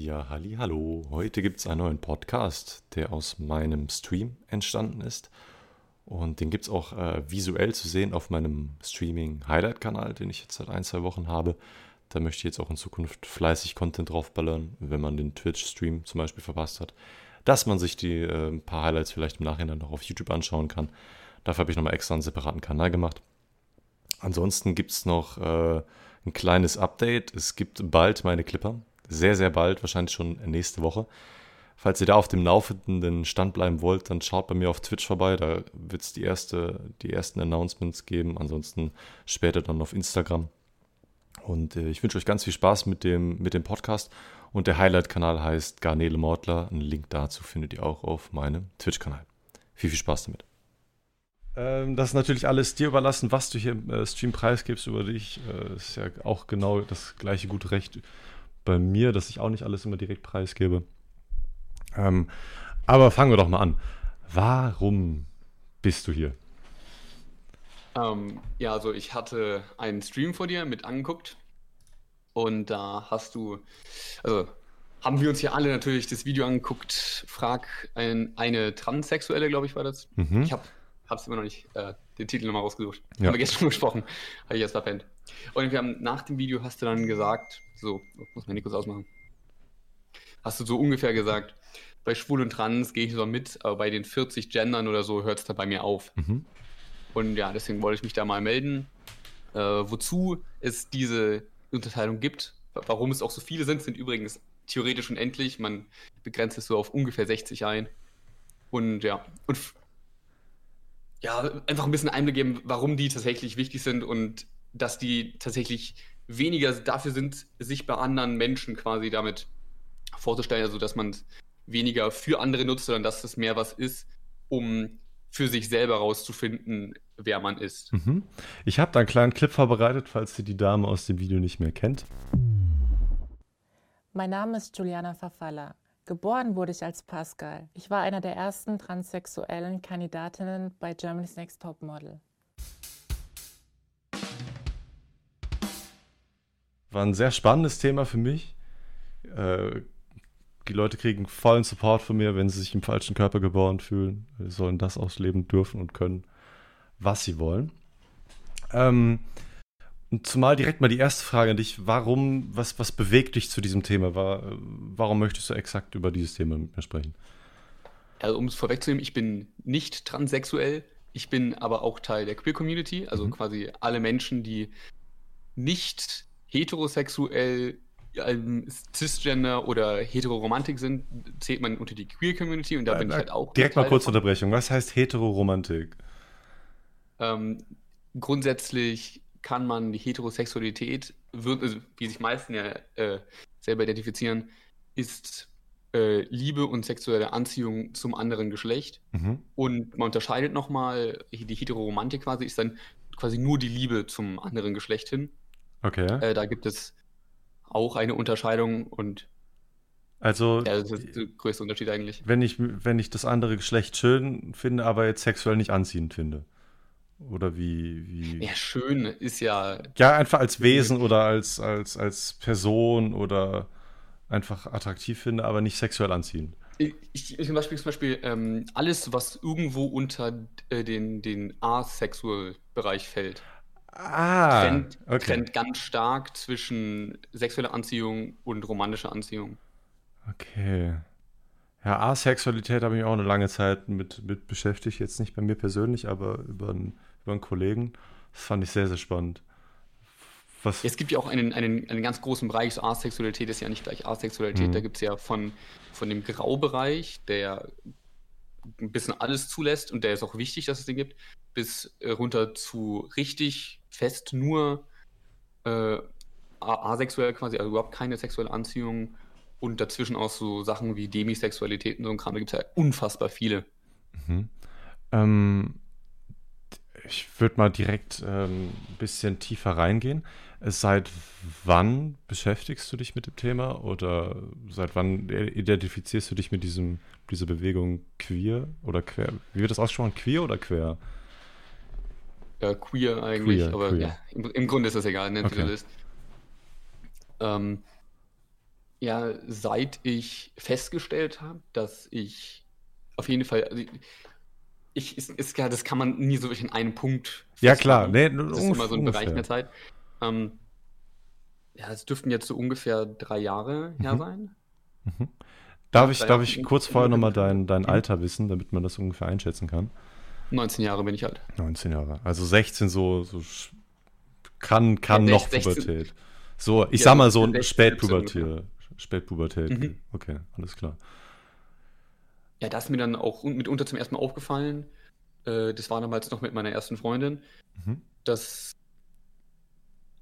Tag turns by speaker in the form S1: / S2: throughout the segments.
S1: Ja, halli, hallo. Heute gibt es einen neuen Podcast, der aus meinem Stream entstanden ist. Und den gibt es auch äh, visuell zu sehen auf meinem Streaming-Highlight-Kanal, den ich jetzt seit ein, zwei Wochen habe. Da möchte ich jetzt auch in Zukunft fleißig Content draufballern, wenn man den Twitch-Stream zum Beispiel verpasst hat. Dass man sich die äh, paar Highlights vielleicht im Nachhinein noch auf YouTube anschauen kann. Dafür habe ich nochmal extra einen separaten Kanal gemacht. Ansonsten gibt es noch äh, ein kleines Update. Es gibt bald meine Clipper sehr, sehr bald, wahrscheinlich schon nächste Woche. Falls ihr da auf dem laufenden Stand bleiben wollt, dann schaut bei mir auf Twitch vorbei. Da wird es die, erste, die ersten Announcements geben. Ansonsten später dann auf Instagram. Und äh, ich wünsche euch ganz viel Spaß mit dem, mit dem Podcast. Und der Highlight-Kanal heißt Garnele Mortler. Einen Link dazu findet ihr auch auf meinem Twitch-Kanal. Viel, viel Spaß damit. Ähm, das ist natürlich alles dir überlassen, was du hier im äh, Stream preisgibst über dich. Äh, ist ja auch genau das gleiche gute Recht bei mir, dass ich auch nicht alles immer direkt preisgebe. Ähm, aber fangen wir doch mal an. Warum bist du hier?
S2: Ähm, ja, also ich hatte einen Stream vor dir mit angeguckt und da hast du, also haben wir uns hier alle natürlich das Video angeguckt. Frag ein, eine Transsexuelle, glaube ich, war das. Mhm. Ich habe es immer noch nicht äh, den Titel nochmal rausgesucht. Ja. Haben wir gestern gesprochen. Habe ich jetzt verpennt. Und wir haben, nach dem Video hast du dann gesagt, so, muss man kurz ausmachen. Hast du so ungefähr gesagt, bei Schwul und Trans gehe ich so mit, aber bei den 40 Gendern oder so hört es da bei mir auf. Mhm. Und ja, deswegen wollte ich mich da mal melden, äh, wozu es diese Unterteilung gibt. Warum es auch so viele sind, sind übrigens theoretisch unendlich. Man begrenzt es so auf ungefähr 60 ein. Und ja, und ja, einfach ein bisschen Einblick geben, warum die tatsächlich wichtig sind und dass die tatsächlich weniger dafür sind, sich bei anderen Menschen quasi damit vorzustellen, also dass man es weniger für andere nutzt, sondern dass es mehr was ist, um für sich selber rauszufinden, wer man ist.
S1: Mhm. Ich habe da einen kleinen Clip vorbereitet, falls ihr die Dame aus dem Video nicht mehr kennt.
S3: Mein Name ist Juliana Verfaller. Geboren wurde ich als Pascal. Ich war einer der ersten transsexuellen Kandidatinnen bei Germany's Next Top
S1: War ein sehr spannendes Thema für mich. Äh, die Leute kriegen vollen Support von mir, wenn sie sich im falschen Körper geboren fühlen. Sie sollen das ausleben dürfen und können, was sie wollen. Ähm, und zumal direkt mal die erste Frage an dich: Warum, was, was bewegt dich zu diesem Thema? War, warum möchtest du exakt über dieses Thema mit mir sprechen?
S2: Also, um es vorwegzunehmen, ich bin nicht transsexuell, ich bin aber auch Teil der Queer Community, also mhm. quasi alle Menschen, die nicht heterosexuell, ähm, cisgender oder heteroromantik sind, zählt man unter die Queer Community und da äh, bin ich halt auch.
S1: Direkt mal kurz davon. Unterbrechung. Was heißt heteroromantik?
S2: Ähm, grundsätzlich kann man die Heterosexualität, wird, also, wie sich meisten ja äh, selber identifizieren, ist äh, Liebe und sexuelle Anziehung zum anderen Geschlecht. Mhm. Und man unterscheidet nochmal, die Heteroromantik quasi ist dann quasi nur die Liebe zum anderen Geschlecht hin.
S1: Okay.
S2: Äh, da gibt es auch eine Unterscheidung und
S1: also,
S2: ja, das ist der größte Unterschied eigentlich.
S1: Wenn ich, wenn ich das andere Geschlecht schön finde, aber jetzt sexuell nicht anziehend finde. Oder wie, wie.
S2: Ja, schön ist ja.
S1: Ja, einfach als Wesen oder als, als, als Person oder einfach attraktiv finde, aber nicht sexuell anziehend.
S2: Ich, ich, zum Beispiel, zum Beispiel ähm, alles, was irgendwo unter äh, den, den Asexual-Bereich fällt.
S1: Ah,
S2: trennt, okay. trennt ganz stark zwischen sexueller Anziehung und romantischer Anziehung.
S1: Okay. Ja, Asexualität habe ich auch eine lange Zeit mit, mit beschäftigt. Jetzt nicht bei mir persönlich, aber über einen, über einen Kollegen. Das fand ich sehr, sehr spannend.
S2: Was es gibt ja auch einen, einen, einen ganz großen Bereich. So Asexualität ist ja nicht gleich Asexualität. Mhm. Da gibt es ja von, von dem Graubereich, der ein bisschen alles zulässt und der ist auch wichtig, dass es den gibt, bis runter zu richtig fest nur äh, asexuell quasi, also überhaupt keine sexuelle Anziehung und dazwischen auch so Sachen wie Demisexualität und so ein Kram, da gibt es ja unfassbar viele.
S1: Mhm. Ähm, ich würde mal direkt ähm, ein bisschen tiefer reingehen. Seit wann beschäftigst du dich mit dem Thema oder seit wann identifizierst du dich mit diesem, dieser Bewegung queer oder quer? Wie wird das ausgesprochen? Queer oder quer?
S2: Ja, queer eigentlich, queer, aber queer. Ja, im, im, Grunde ist das egal, nennt okay. Ähm, Ja, seit ich festgestellt habe, dass ich auf jeden Fall, also ich, ist, ist, ja, das kann man nie so wirklich in einem Punkt
S1: Ja, klar. Nee,
S2: das ist immer so ein Bereich in der Zeit. Ähm, ja, es dürften jetzt so ungefähr drei Jahre her
S1: mhm.
S2: sein.
S1: Mhm. Darf ich, darf ich kurz vorher nochmal dein, dein Alter wissen, damit man das ungefähr einschätzen kann?
S2: 19 Jahre bin ich alt.
S1: 19 Jahre. Also 16 so, so kann, kann ja, noch 16, Pubertät. So, ich ja, sag mal so Spätpubertät. Spätpubertät. Mhm. Okay, alles klar.
S2: Ja, das ist mir dann auch mitunter zum ersten Mal aufgefallen. Äh, das war damals noch mit meiner ersten Freundin, mhm. dass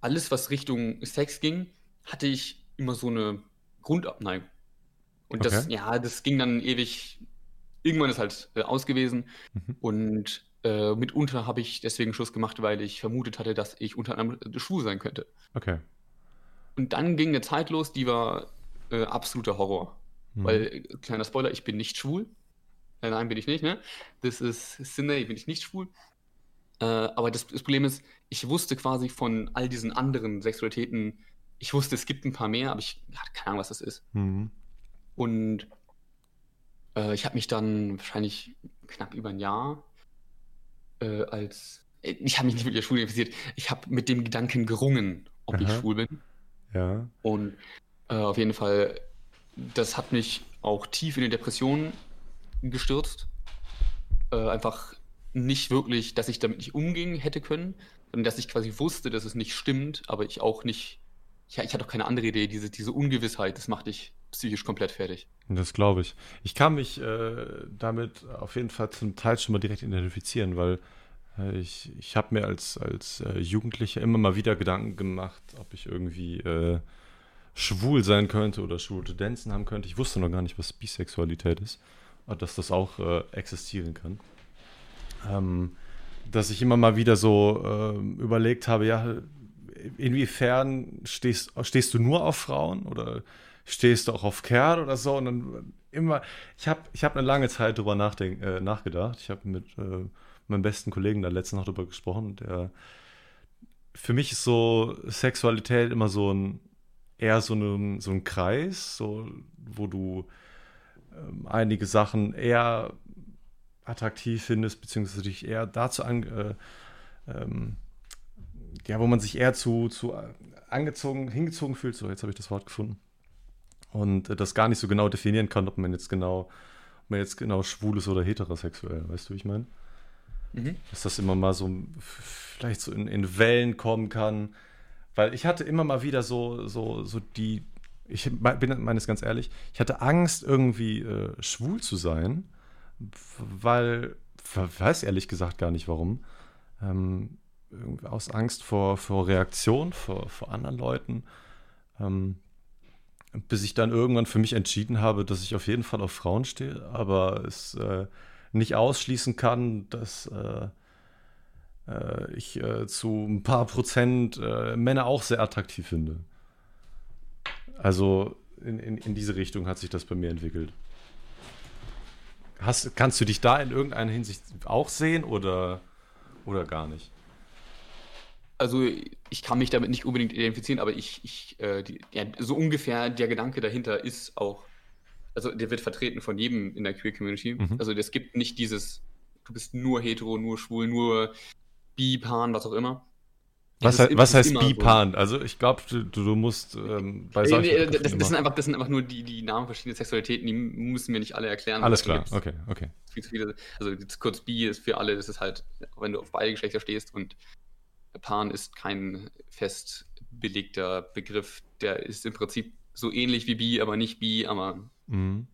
S2: alles, was Richtung Sex ging, hatte ich immer so eine Grundabneigung. Und okay. das, ja, das ging dann ewig. Irgendwann ist halt äh, aus gewesen. Mhm. Und äh, mitunter habe ich deswegen Schluss gemacht, weil ich vermutet hatte, dass ich unter anderem äh, schwul sein könnte.
S1: Okay.
S2: Und dann ging eine Zeit los, die war äh, absoluter Horror. Mhm. Weil, äh, kleiner Spoiler, ich bin nicht schwul. Äh, nein, bin ich nicht, ne? Das ist Sinne, bin ich nicht schwul. Aber das, das, Problem ist, ich wusste quasi von all diesen anderen Sexualitäten, ich wusste, es gibt ein paar mehr, aber ich hatte keine Ahnung, was das ist. Mhm. Und äh, ich habe mich dann wahrscheinlich knapp über ein Jahr äh, als. Ich habe mich nicht mit der Schwul identifiziert. Ich habe mit dem Gedanken gerungen, ob Aha. ich schwul bin.
S1: Ja.
S2: Und äh, auf jeden Fall, das hat mich auch tief in die Depression gestürzt. Äh, einfach nicht wirklich, dass ich damit nicht umgehen hätte können, sondern dass ich quasi wusste, dass es nicht stimmt, aber ich auch nicht, ich, ich hatte auch keine andere Idee. Diese, diese Ungewissheit, das macht dich psychisch komplett fertig.
S1: Das glaube ich. Ich kann mich äh, damit auf jeden Fall zum Teil schon mal direkt identifizieren, weil äh, ich, ich habe mir als, als äh, Jugendlicher immer mal wieder Gedanken gemacht, ob ich irgendwie äh, schwul sein könnte oder schwule Tendenzen haben könnte. Ich wusste noch gar nicht, was Bisexualität ist dass das auch äh, existieren kann. Ähm, dass ich immer mal wieder so ähm, überlegt habe, ja, inwiefern stehst, stehst du nur auf Frauen oder stehst du auch auf Kerl oder so? Und dann immer, ich habe ich hab eine lange Zeit drüber äh, nachgedacht. Ich habe mit äh, meinem besten Kollegen da letztens noch drüber gesprochen. Der, für mich ist so Sexualität immer so ein, eher so ein, so ein Kreis, so, wo du ähm, einige Sachen eher attraktiv findest, beziehungsweise dich eher dazu an, äh, ähm, ja, wo man sich eher zu, zu angezogen, hingezogen fühlt. So, jetzt habe ich das Wort gefunden. Und das gar nicht so genau definieren kann, ob man jetzt genau, ob man jetzt genau schwul ist oder heterosexuell. Weißt du, wie ich meine? Mhm. Dass das immer mal so vielleicht so in, in Wellen kommen kann. Weil ich hatte immer mal wieder so, so, so die, ich bin meines ganz ehrlich, ich hatte Angst, irgendwie äh, schwul zu sein, weil, weiß ehrlich gesagt gar nicht warum. Ähm, aus Angst vor, vor Reaktion, vor, vor anderen Leuten. Ähm, bis ich dann irgendwann für mich entschieden habe, dass ich auf jeden Fall auf Frauen stehe, aber es äh, nicht ausschließen kann, dass äh, äh, ich äh, zu ein paar Prozent äh, Männer auch sehr attraktiv finde. Also in, in, in diese Richtung hat sich das bei mir entwickelt. Hast, kannst du dich da in irgendeiner Hinsicht auch sehen oder, oder gar nicht?
S2: Also ich kann mich damit nicht unbedingt identifizieren, aber ich, ich äh, die, ja, so ungefähr der Gedanke dahinter ist auch, also der wird vertreten von jedem in der Queer Community. Mhm. Also es gibt nicht dieses, du bist nur hetero, nur schwul, nur bi, pan, was auch immer.
S1: Was, he was heißt Bipan? So. Also ich glaube, du, du, musst ähm,
S2: bei solchen. Nee, das, das, sind einfach, das sind einfach nur die, die Namen verschiedener Sexualitäten, die müssen wir nicht alle erklären.
S1: Alles klar, okay, okay.
S2: Viel zu viele, also kurz Bi ist für alle, das ist halt, wenn du auf beide Geschlechter stehst und Pan ist kein fest belegter Begriff. Der ist im Prinzip so ähnlich wie Bi, aber nicht Bi, aber mhm.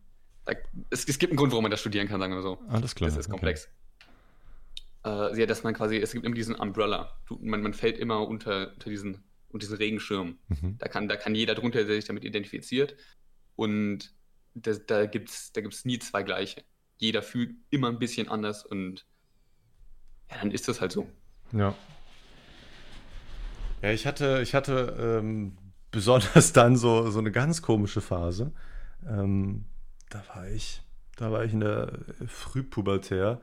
S2: da, es, es, gibt einen Grund, warum man das studieren kann, sagen wir so.
S1: Alles klar.
S2: Das ist komplex. Okay. Äh, ja, dass man quasi, es gibt immer diesen Umbrella. Du, man, man fällt immer unter, unter diesen, unter diesen Regenschirm. Mhm. Da, kann, da kann jeder drunter, der sich damit identifiziert. Und das, da gibt es da gibt's nie zwei gleiche. Jeder fühlt immer ein bisschen anders und ja, dann ist das halt so.
S1: Ja, ja, ich hatte, ich hatte ähm, besonders dann so, so eine ganz komische Phase. Ähm, da war ich, da war ich in der Frühpubertär.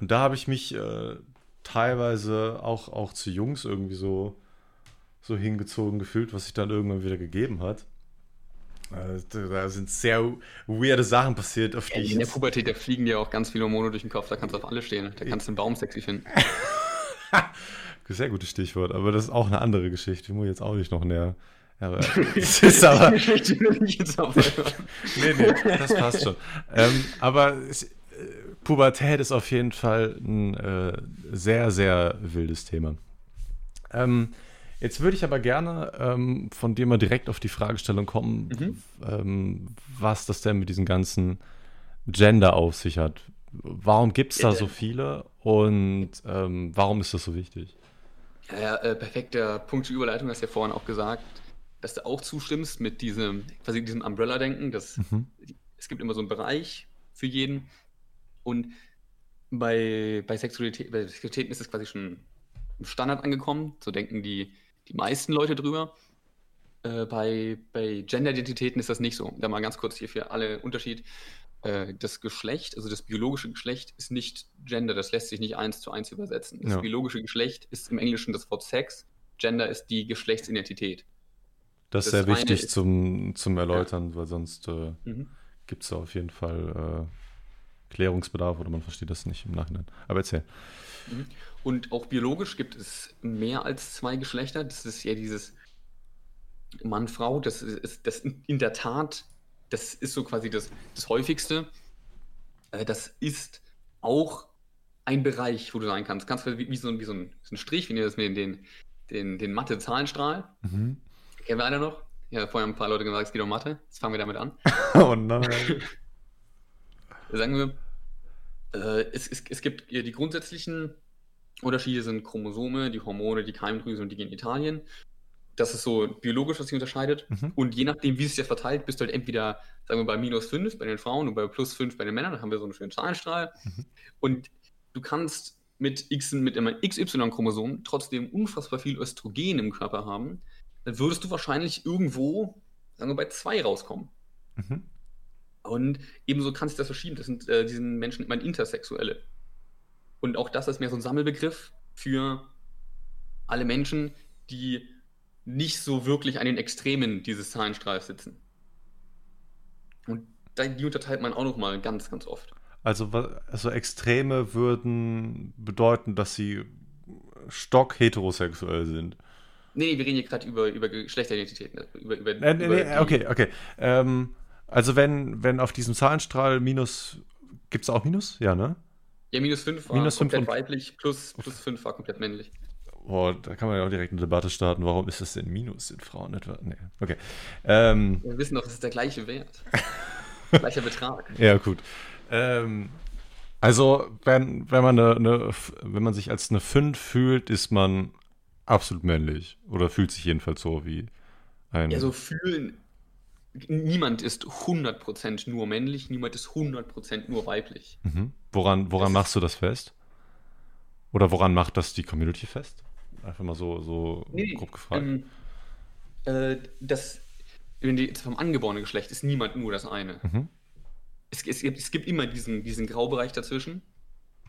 S1: Und da habe ich mich äh, teilweise auch, auch zu Jungs irgendwie so, so hingezogen gefühlt, was sich dann irgendwann wieder gegeben hat. Äh, da sind sehr weirde Sachen passiert, auf
S2: die ja, In der Pubertät, da fliegen dir auch ganz viele Hormone durch den Kopf, da kannst du auf alle stehen. Da kannst du einen Baum sexy finden.
S1: Sehr gutes Stichwort, aber das ist auch eine andere Geschichte, die muss ich jetzt auch nicht noch näher. Aber es ist aber. nee, nee, das passt schon. ähm, aber es, äh, Pubertät ist auf jeden Fall ein äh, sehr, sehr wildes Thema. Ähm, Jetzt würde ich aber gerne ähm, von dir mal direkt auf die Fragestellung kommen, mhm. ähm, was das denn mit diesem ganzen Gender auf sich hat. Warum gibt es da so viele und ähm, warum ist das so wichtig?
S2: Ja, äh, perfekter Punkt zur Überleitung, hast du ja vorhin auch gesagt, dass du auch zustimmst mit diesem, quasi diesem Umbrella-Denken, dass mhm. es gibt immer so einen Bereich für jeden und bei, bei, Sexualität, bei Sexualitäten ist es quasi schon im Standard angekommen, so denken die die meisten Leute drüber. Äh, bei, bei Gender-Identitäten ist das nicht so. Da mal ganz kurz hier für alle Unterschied. Äh, das Geschlecht, also das biologische Geschlecht, ist nicht Gender, das lässt sich nicht eins zu eins übersetzen. Das ja. biologische Geschlecht ist im Englischen das Wort Sex, Gender ist die Geschlechtsidentität.
S1: Das ist das sehr wichtig ist, zum, zum Erläutern, ja. weil sonst äh, mhm. gibt es da auf jeden Fall äh, Klärungsbedarf oder man versteht das nicht im Nachhinein. Aber erzähl.
S2: Mhm. Und auch biologisch gibt es mehr als zwei Geschlechter. Das ist ja dieses Mann-Frau. Das ist das in der Tat, das ist so quasi das, das häufigste. Äh, das ist auch ein Bereich, wo du sein kannst. Kannst wie, wie, so, ein, wie so, ein, so ein Strich, wenn ihr das mit den, den, den Mathe-Zahlenstrahl. Mhm. Kennen wir einer noch? Ja, vorher haben ein paar Leute gesagt, es geht um Mathe. Jetzt fangen wir damit an. oh nein. Sagen wir, äh, es, es, es gibt die grundsätzlichen Unterschiede sind Chromosome, die Hormone, die Keimdrüse und die Genitalien. Das ist so biologisch, was sich unterscheidet. Mhm. Und je nachdem, wie es sich jetzt verteilt, bist du halt entweder, sagen wir, bei minus 5 bei den Frauen und bei plus 5 bei den Männern. Da haben wir so einen schönen Zahlenstrahl. Mhm. Und du kannst mit X, mit immer XY-Chromosom trotzdem unfassbar viel Östrogen im Körper haben. Dann würdest du wahrscheinlich irgendwo, sagen wir, bei 2 rauskommen. Mhm. Und ebenso kannst du das verschieben. Das sind äh, diesen Menschen immer Intersexuelle. Und auch das ist mehr so ein Sammelbegriff für alle Menschen, die nicht so wirklich an den Extremen dieses Zahlenstrahls sitzen. Und die unterteilt man auch nochmal ganz, ganz oft.
S1: Also, also Extreme würden bedeuten, dass sie stock heterosexuell sind.
S2: Nee, wir reden hier gerade über, über Geschlechteridentitäten. Über, über,
S1: nee, nee, nee, okay, okay. Ähm, also wenn, wenn auf diesem Zahlenstrahl Minus, gibt es auch Minus? Ja, ne?
S2: Ja, minus 5 war minus komplett weiblich, plus, plus 5 war komplett männlich.
S1: Boah, da kann man ja auch direkt eine Debatte starten. Warum ist das denn Minus? Sind Frauen etwa? Nee, okay. Ähm,
S2: Wir wissen doch, das ist der gleiche Wert. Gleicher Betrag.
S1: Ja, gut. Ähm, also, wenn, wenn, man eine, eine, wenn man sich als eine 5 fühlt, ist man absolut männlich. Oder fühlt sich jedenfalls so wie ein.
S2: Ja, so fühlen niemand ist 100% nur männlich, niemand ist 100% nur weiblich.
S1: Mhm. Woran, woran machst du das fest? Oder woran macht das die Community fest? Einfach mal so, so nee, grob gefragt. Ähm,
S2: äh, das, die, vom angeborenen Geschlecht ist niemand nur das eine. Mhm. Es, es, es, gibt immer diesen, diesen Graubereich dazwischen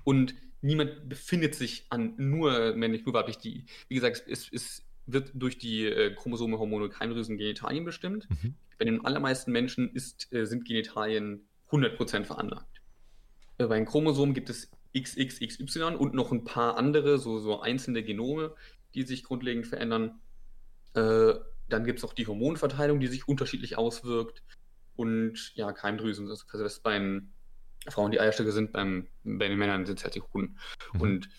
S2: und niemand befindet sich an nur männlich, nur weiblich. Die, wie gesagt, es, es wird durch die äh, Chromosome, Hormone, Keimdrüsen, Genitalien bestimmt. Mhm. Bei den allermeisten Menschen ist, äh, sind Genitalien 100% veranlagt. Äh, bei den Chromosomen gibt es XXXY und noch ein paar andere, so, so einzelne Genome, die sich grundlegend verändern. Äh, dann gibt es auch die Hormonverteilung, die sich unterschiedlich auswirkt. Und ja, Keimdrüsen, also das bei den Frauen die Eierstöcke sind, beim, bei den Männern sind es halt die Hunden. Mhm. Und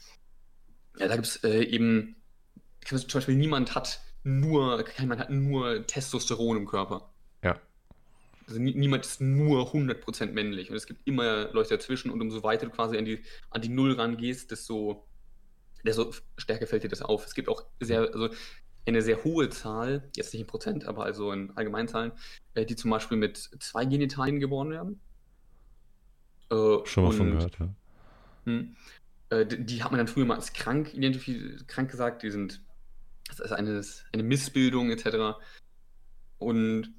S2: ja, da gibt es äh, eben zum Beispiel niemand hat nur, kein hat nur Testosteron im Körper. Also niemand ist nur 100% männlich und es gibt immer Leute dazwischen und umso weiter du quasi an die, an die Null rangehst, desto, desto stärker fällt dir das auf. Es gibt auch sehr, also eine sehr hohe Zahl, jetzt nicht in Prozent, aber also in Allgemeinzahlen, äh, die zum Beispiel mit zwei Genitalien geboren werden.
S1: Äh, Schon mal und, von gehört, ja.
S2: Hm, äh, die, die, hat man dann früher mal als krank identifiziert, krank gesagt, die sind das ist eine, eine Missbildung etc. Und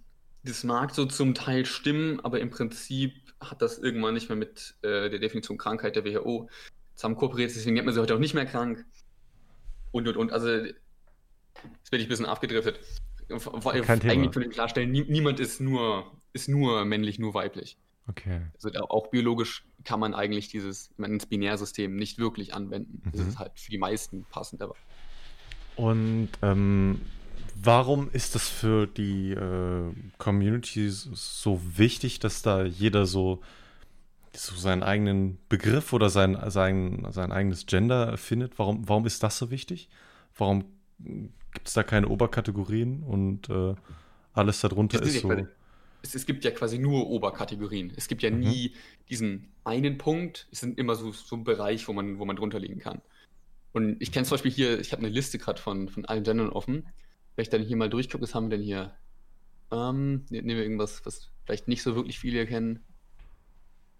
S2: das mag so zum Teil stimmen, aber im Prinzip hat das irgendwann nicht mehr mit äh, der Definition Krankheit der WHO zusammen kooperiert. Deswegen nennt man sie heute auch nicht mehr krank. Und, und, und. Also, jetzt werde ich ein bisschen abgedriftet. Kein Thema. Eigentlich können wir klarstellen, nie, niemand ist nur, ist nur männlich, nur weiblich.
S1: Okay.
S2: Also auch biologisch kann man eigentlich dieses ins Binärsystem nicht wirklich anwenden. Mhm. Das ist halt für die meisten passend, aber.
S1: Und ähm, warum ist das für die äh, Community so wichtig, dass da jeder so, so seinen eigenen Begriff oder sein, sein, sein eigenes Gender findet? Warum, warum ist das so wichtig? Warum gibt es da keine Oberkategorien und äh, alles darunter ist, ist so.
S2: Es, es, gibt ja quasi nur Oberkategorien. Es gibt ja mhm. nie diesen einen Punkt. Es sind immer so, so ein Bereich, wo man, wo man drunter liegen kann. Und ich kenne zum Beispiel hier, ich habe eine Liste gerade von, von allen Gendern offen. Wenn ich dann hier mal durchgucke, was haben wir denn hier? Ähm, nehmen wir irgendwas, was vielleicht nicht so wirklich viele kennen.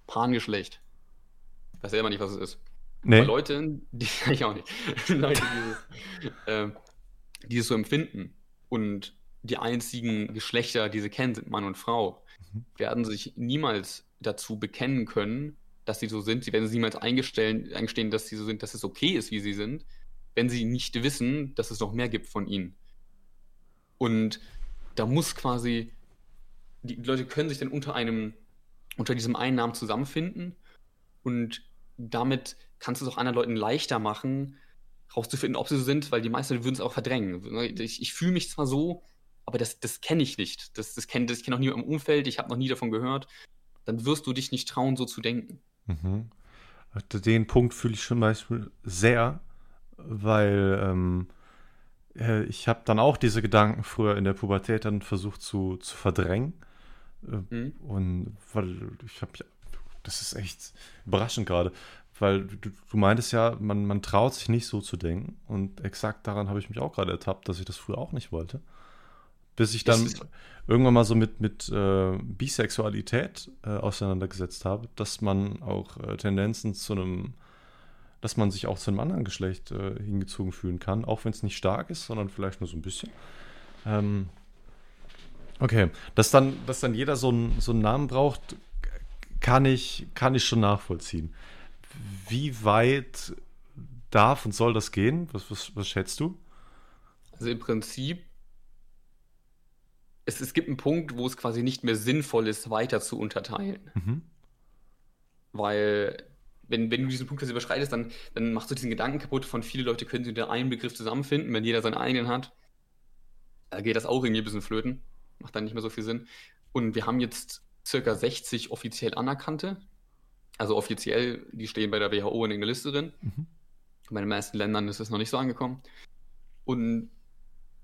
S2: Pangeschlecht. Ich weiß selber nicht, was es ist. Nee. Aber Leute, die ich auch nicht. Leute, die, äh, die es so empfinden und die einzigen Geschlechter, die sie kennen, sind Mann und Frau, mhm. werden sich niemals dazu bekennen können, dass sie so sind. Sie werden sich niemals eingestehen, dass sie so sind, dass es okay ist, wie sie sind, wenn sie nicht wissen, dass es noch mehr gibt von ihnen. Und da muss quasi, die Leute können sich dann unter einem, unter diesem einen Namen zusammenfinden und damit kannst du es auch anderen Leuten leichter machen, rauszufinden, ob sie so sind, weil die meisten würden es auch verdrängen. Ich, ich fühle mich zwar so, aber das, das kenne ich nicht. Das, das kenne das kenn auch niemand im Umfeld, ich habe noch nie davon gehört. Dann wirst du dich nicht trauen, so zu denken.
S1: Mhm. Den Punkt fühle ich schon Beispiel sehr, weil ähm, äh, ich habe dann auch diese Gedanken früher in der Pubertät dann versucht zu, zu verdrängen. Äh, mhm. Und weil ich habe das ist echt überraschend gerade, weil du, du meintest ja, man, man traut sich nicht so zu denken. Und exakt daran habe ich mich auch gerade ertappt, dass ich das früher auch nicht wollte. Bis ich dann irgendwann mal so mit, mit äh, Bisexualität äh, auseinandergesetzt habe, dass man auch äh, Tendenzen zu einem, dass man sich auch zu einem anderen Geschlecht äh, hingezogen fühlen kann, auch wenn es nicht stark ist, sondern vielleicht nur so ein bisschen. Ähm, okay, dass dann, dass dann jeder so, ein, so einen Namen braucht, kann ich, kann ich schon nachvollziehen. Wie weit darf und soll das gehen? Was, was, was schätzt du?
S2: Also im Prinzip, es, es gibt einen Punkt, wo es quasi nicht mehr sinnvoll ist, weiter zu unterteilen. Mhm. Weil, wenn, wenn du diesen Punkt überschreitest, dann, dann machst du diesen Gedanken kaputt von viele Leute können sich unter einen Begriff zusammenfinden, wenn jeder seinen eigenen hat. Da geht das auch irgendwie ein bisschen flöten. Macht dann nicht mehr so viel Sinn. Und wir haben jetzt circa 60 offiziell anerkannte. Also offiziell, die stehen bei der WHO in der Liste drin. Mhm. Bei den meisten Ländern ist es noch nicht so angekommen. Und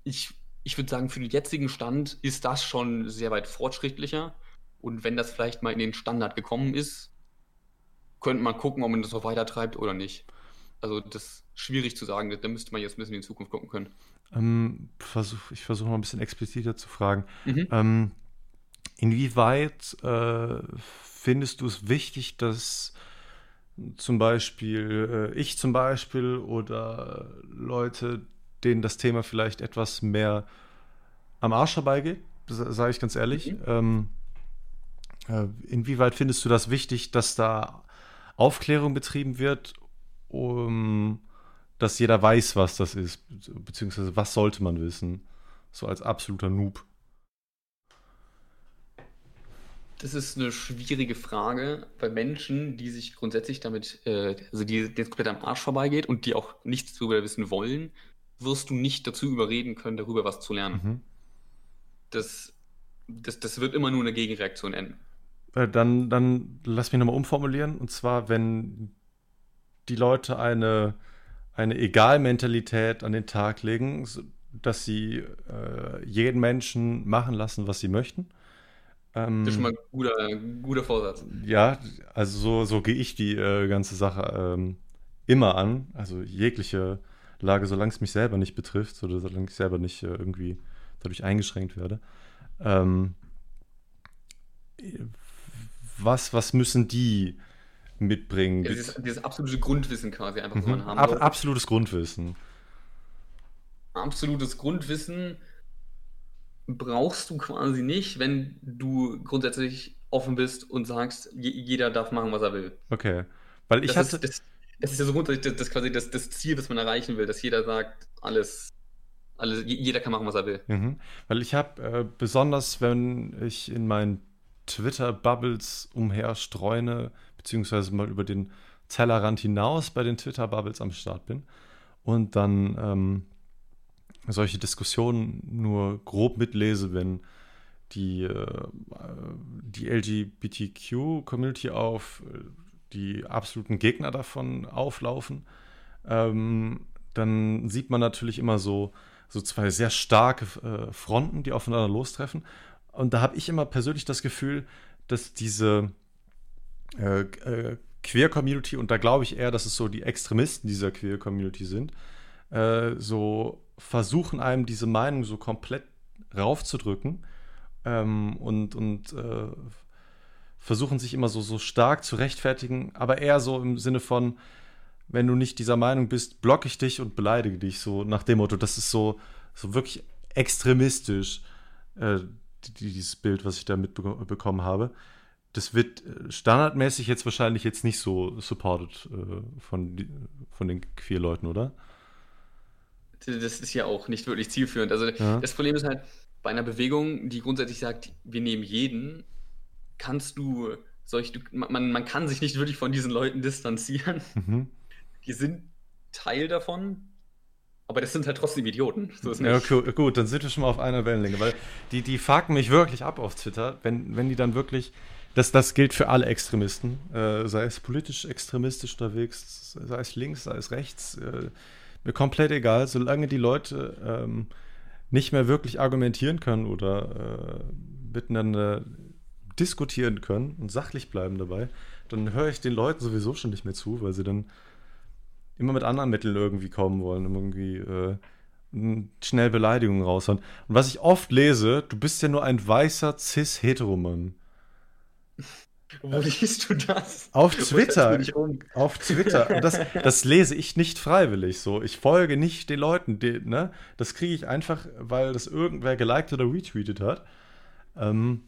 S2: ich, ich würde sagen, für den jetzigen Stand ist das schon sehr weit fortschrittlicher. Und wenn das vielleicht mal in den Standard gekommen ist, könnte man gucken, ob man das noch weiter treibt oder nicht. Also das ist schwierig zu sagen, da müsste man jetzt ein bisschen in die Zukunft gucken können.
S1: Ähm, versuch, ich versuche mal ein bisschen expliziter zu fragen. Mhm. Ähm, Inwieweit äh, findest du es wichtig, dass zum Beispiel äh, ich zum Beispiel oder Leute, denen das Thema vielleicht etwas mehr am Arsch vorbeigeht, sage ich ganz ehrlich, mhm. ähm, äh, inwieweit findest du das wichtig, dass da Aufklärung betrieben wird, um dass jeder weiß, was das ist, beziehungsweise was sollte man wissen, so als absoluter Noob?
S2: Das ist eine schwierige Frage bei Menschen, die sich grundsätzlich damit, äh, also die jetzt komplett am Arsch vorbeigeht und die auch nichts darüber wissen wollen, wirst du nicht dazu überreden können, darüber was zu lernen. Mhm. Das, das, das wird immer nur eine Gegenreaktion enden.
S1: Äh, dann, dann lass mich nochmal umformulieren. Und zwar, wenn die Leute eine, eine Egalmentalität an den Tag legen, dass sie äh, jeden Menschen machen lassen, was sie möchten
S2: ähm, das ist schon mal ein guter, guter Vorsatz.
S1: Ja, also so, so gehe ich die äh, ganze Sache ähm, immer an. Also jegliche Lage, solange es mich selber nicht betrifft oder solange ich selber nicht äh, irgendwie dadurch eingeschränkt werde. Ähm, was, was müssen die mitbringen? Ja,
S2: dieses, dieses, absolute Grundwissen quasi einfach,
S1: mhm. man haben Ab, Absolutes Grundwissen.
S2: Absolutes Grundwissen brauchst du quasi nicht, wenn du grundsätzlich offen bist und sagst, jeder darf machen, was er will.
S1: Okay. Weil ich das hatte.
S2: Ist, das, das, ist ja so grundsätzlich das, das, quasi das, das Ziel, das man erreichen will, dass jeder sagt, alles, Alle, jeder kann machen, was er will.
S1: Mhm. Weil ich habe, äh, besonders wenn ich in meinen Twitter-Bubbles umherstreune, beziehungsweise mal über den Tellerrand hinaus bei den Twitter-Bubbles am Start bin und dann ähm, solche Diskussionen nur grob mitlese, wenn die, äh, die LGBTQ-Community auf die absoluten Gegner davon auflaufen, ähm, dann sieht man natürlich immer so, so zwei sehr starke äh, Fronten, die aufeinander lostreffen. Und da habe ich immer persönlich das Gefühl, dass diese äh, äh, Queer-Community, und da glaube ich eher, dass es so die Extremisten dieser Queer-Community sind, äh, so versuchen einem diese Meinung so komplett raufzudrücken ähm, und, und äh, versuchen sich immer so, so stark zu rechtfertigen, aber eher so im Sinne von, wenn du nicht dieser Meinung bist, blocke ich dich und beleidige dich, so nach dem Motto, das ist so, so wirklich extremistisch, äh, dieses Bild, was ich da mitbekommen habe. Das wird äh, standardmäßig jetzt wahrscheinlich jetzt nicht so supported äh, von, von den Queer-Leuten, oder?
S2: Das ist ja auch nicht wirklich zielführend. Also ja. das Problem ist halt, bei einer Bewegung, die grundsätzlich sagt, wir nehmen jeden, kannst du solch, man, man kann sich nicht wirklich von diesen Leuten distanzieren. Mhm. Die sind Teil davon, aber das sind halt trotzdem Idioten.
S1: So ja, okay, gut, dann sind wir schon mal auf einer Wellenlänge, weil die, die fucken mich wirklich ab auf Twitter, wenn, wenn die dann wirklich, das, das gilt für alle Extremisten, äh, sei es politisch extremistisch unterwegs, sei es links, sei es rechts, äh, mir komplett egal, solange die Leute ähm, nicht mehr wirklich argumentieren können oder äh, miteinander diskutieren können und sachlich bleiben dabei, dann höre ich den Leuten sowieso schon nicht mehr zu, weil sie dann immer mit anderen Mitteln irgendwie kommen wollen, um irgendwie äh, schnell Beleidigungen raushauen. Und was ich oft lese, du bist ja nur ein weißer Cis-Heteromann.
S2: Wo liest du das?
S1: Auf Twitter. Auf Twitter. Und das, das lese ich nicht freiwillig so. Ich folge nicht den Leuten. Die, ne? Das kriege ich einfach, weil das irgendwer geliked oder retweetet hat. Ähm,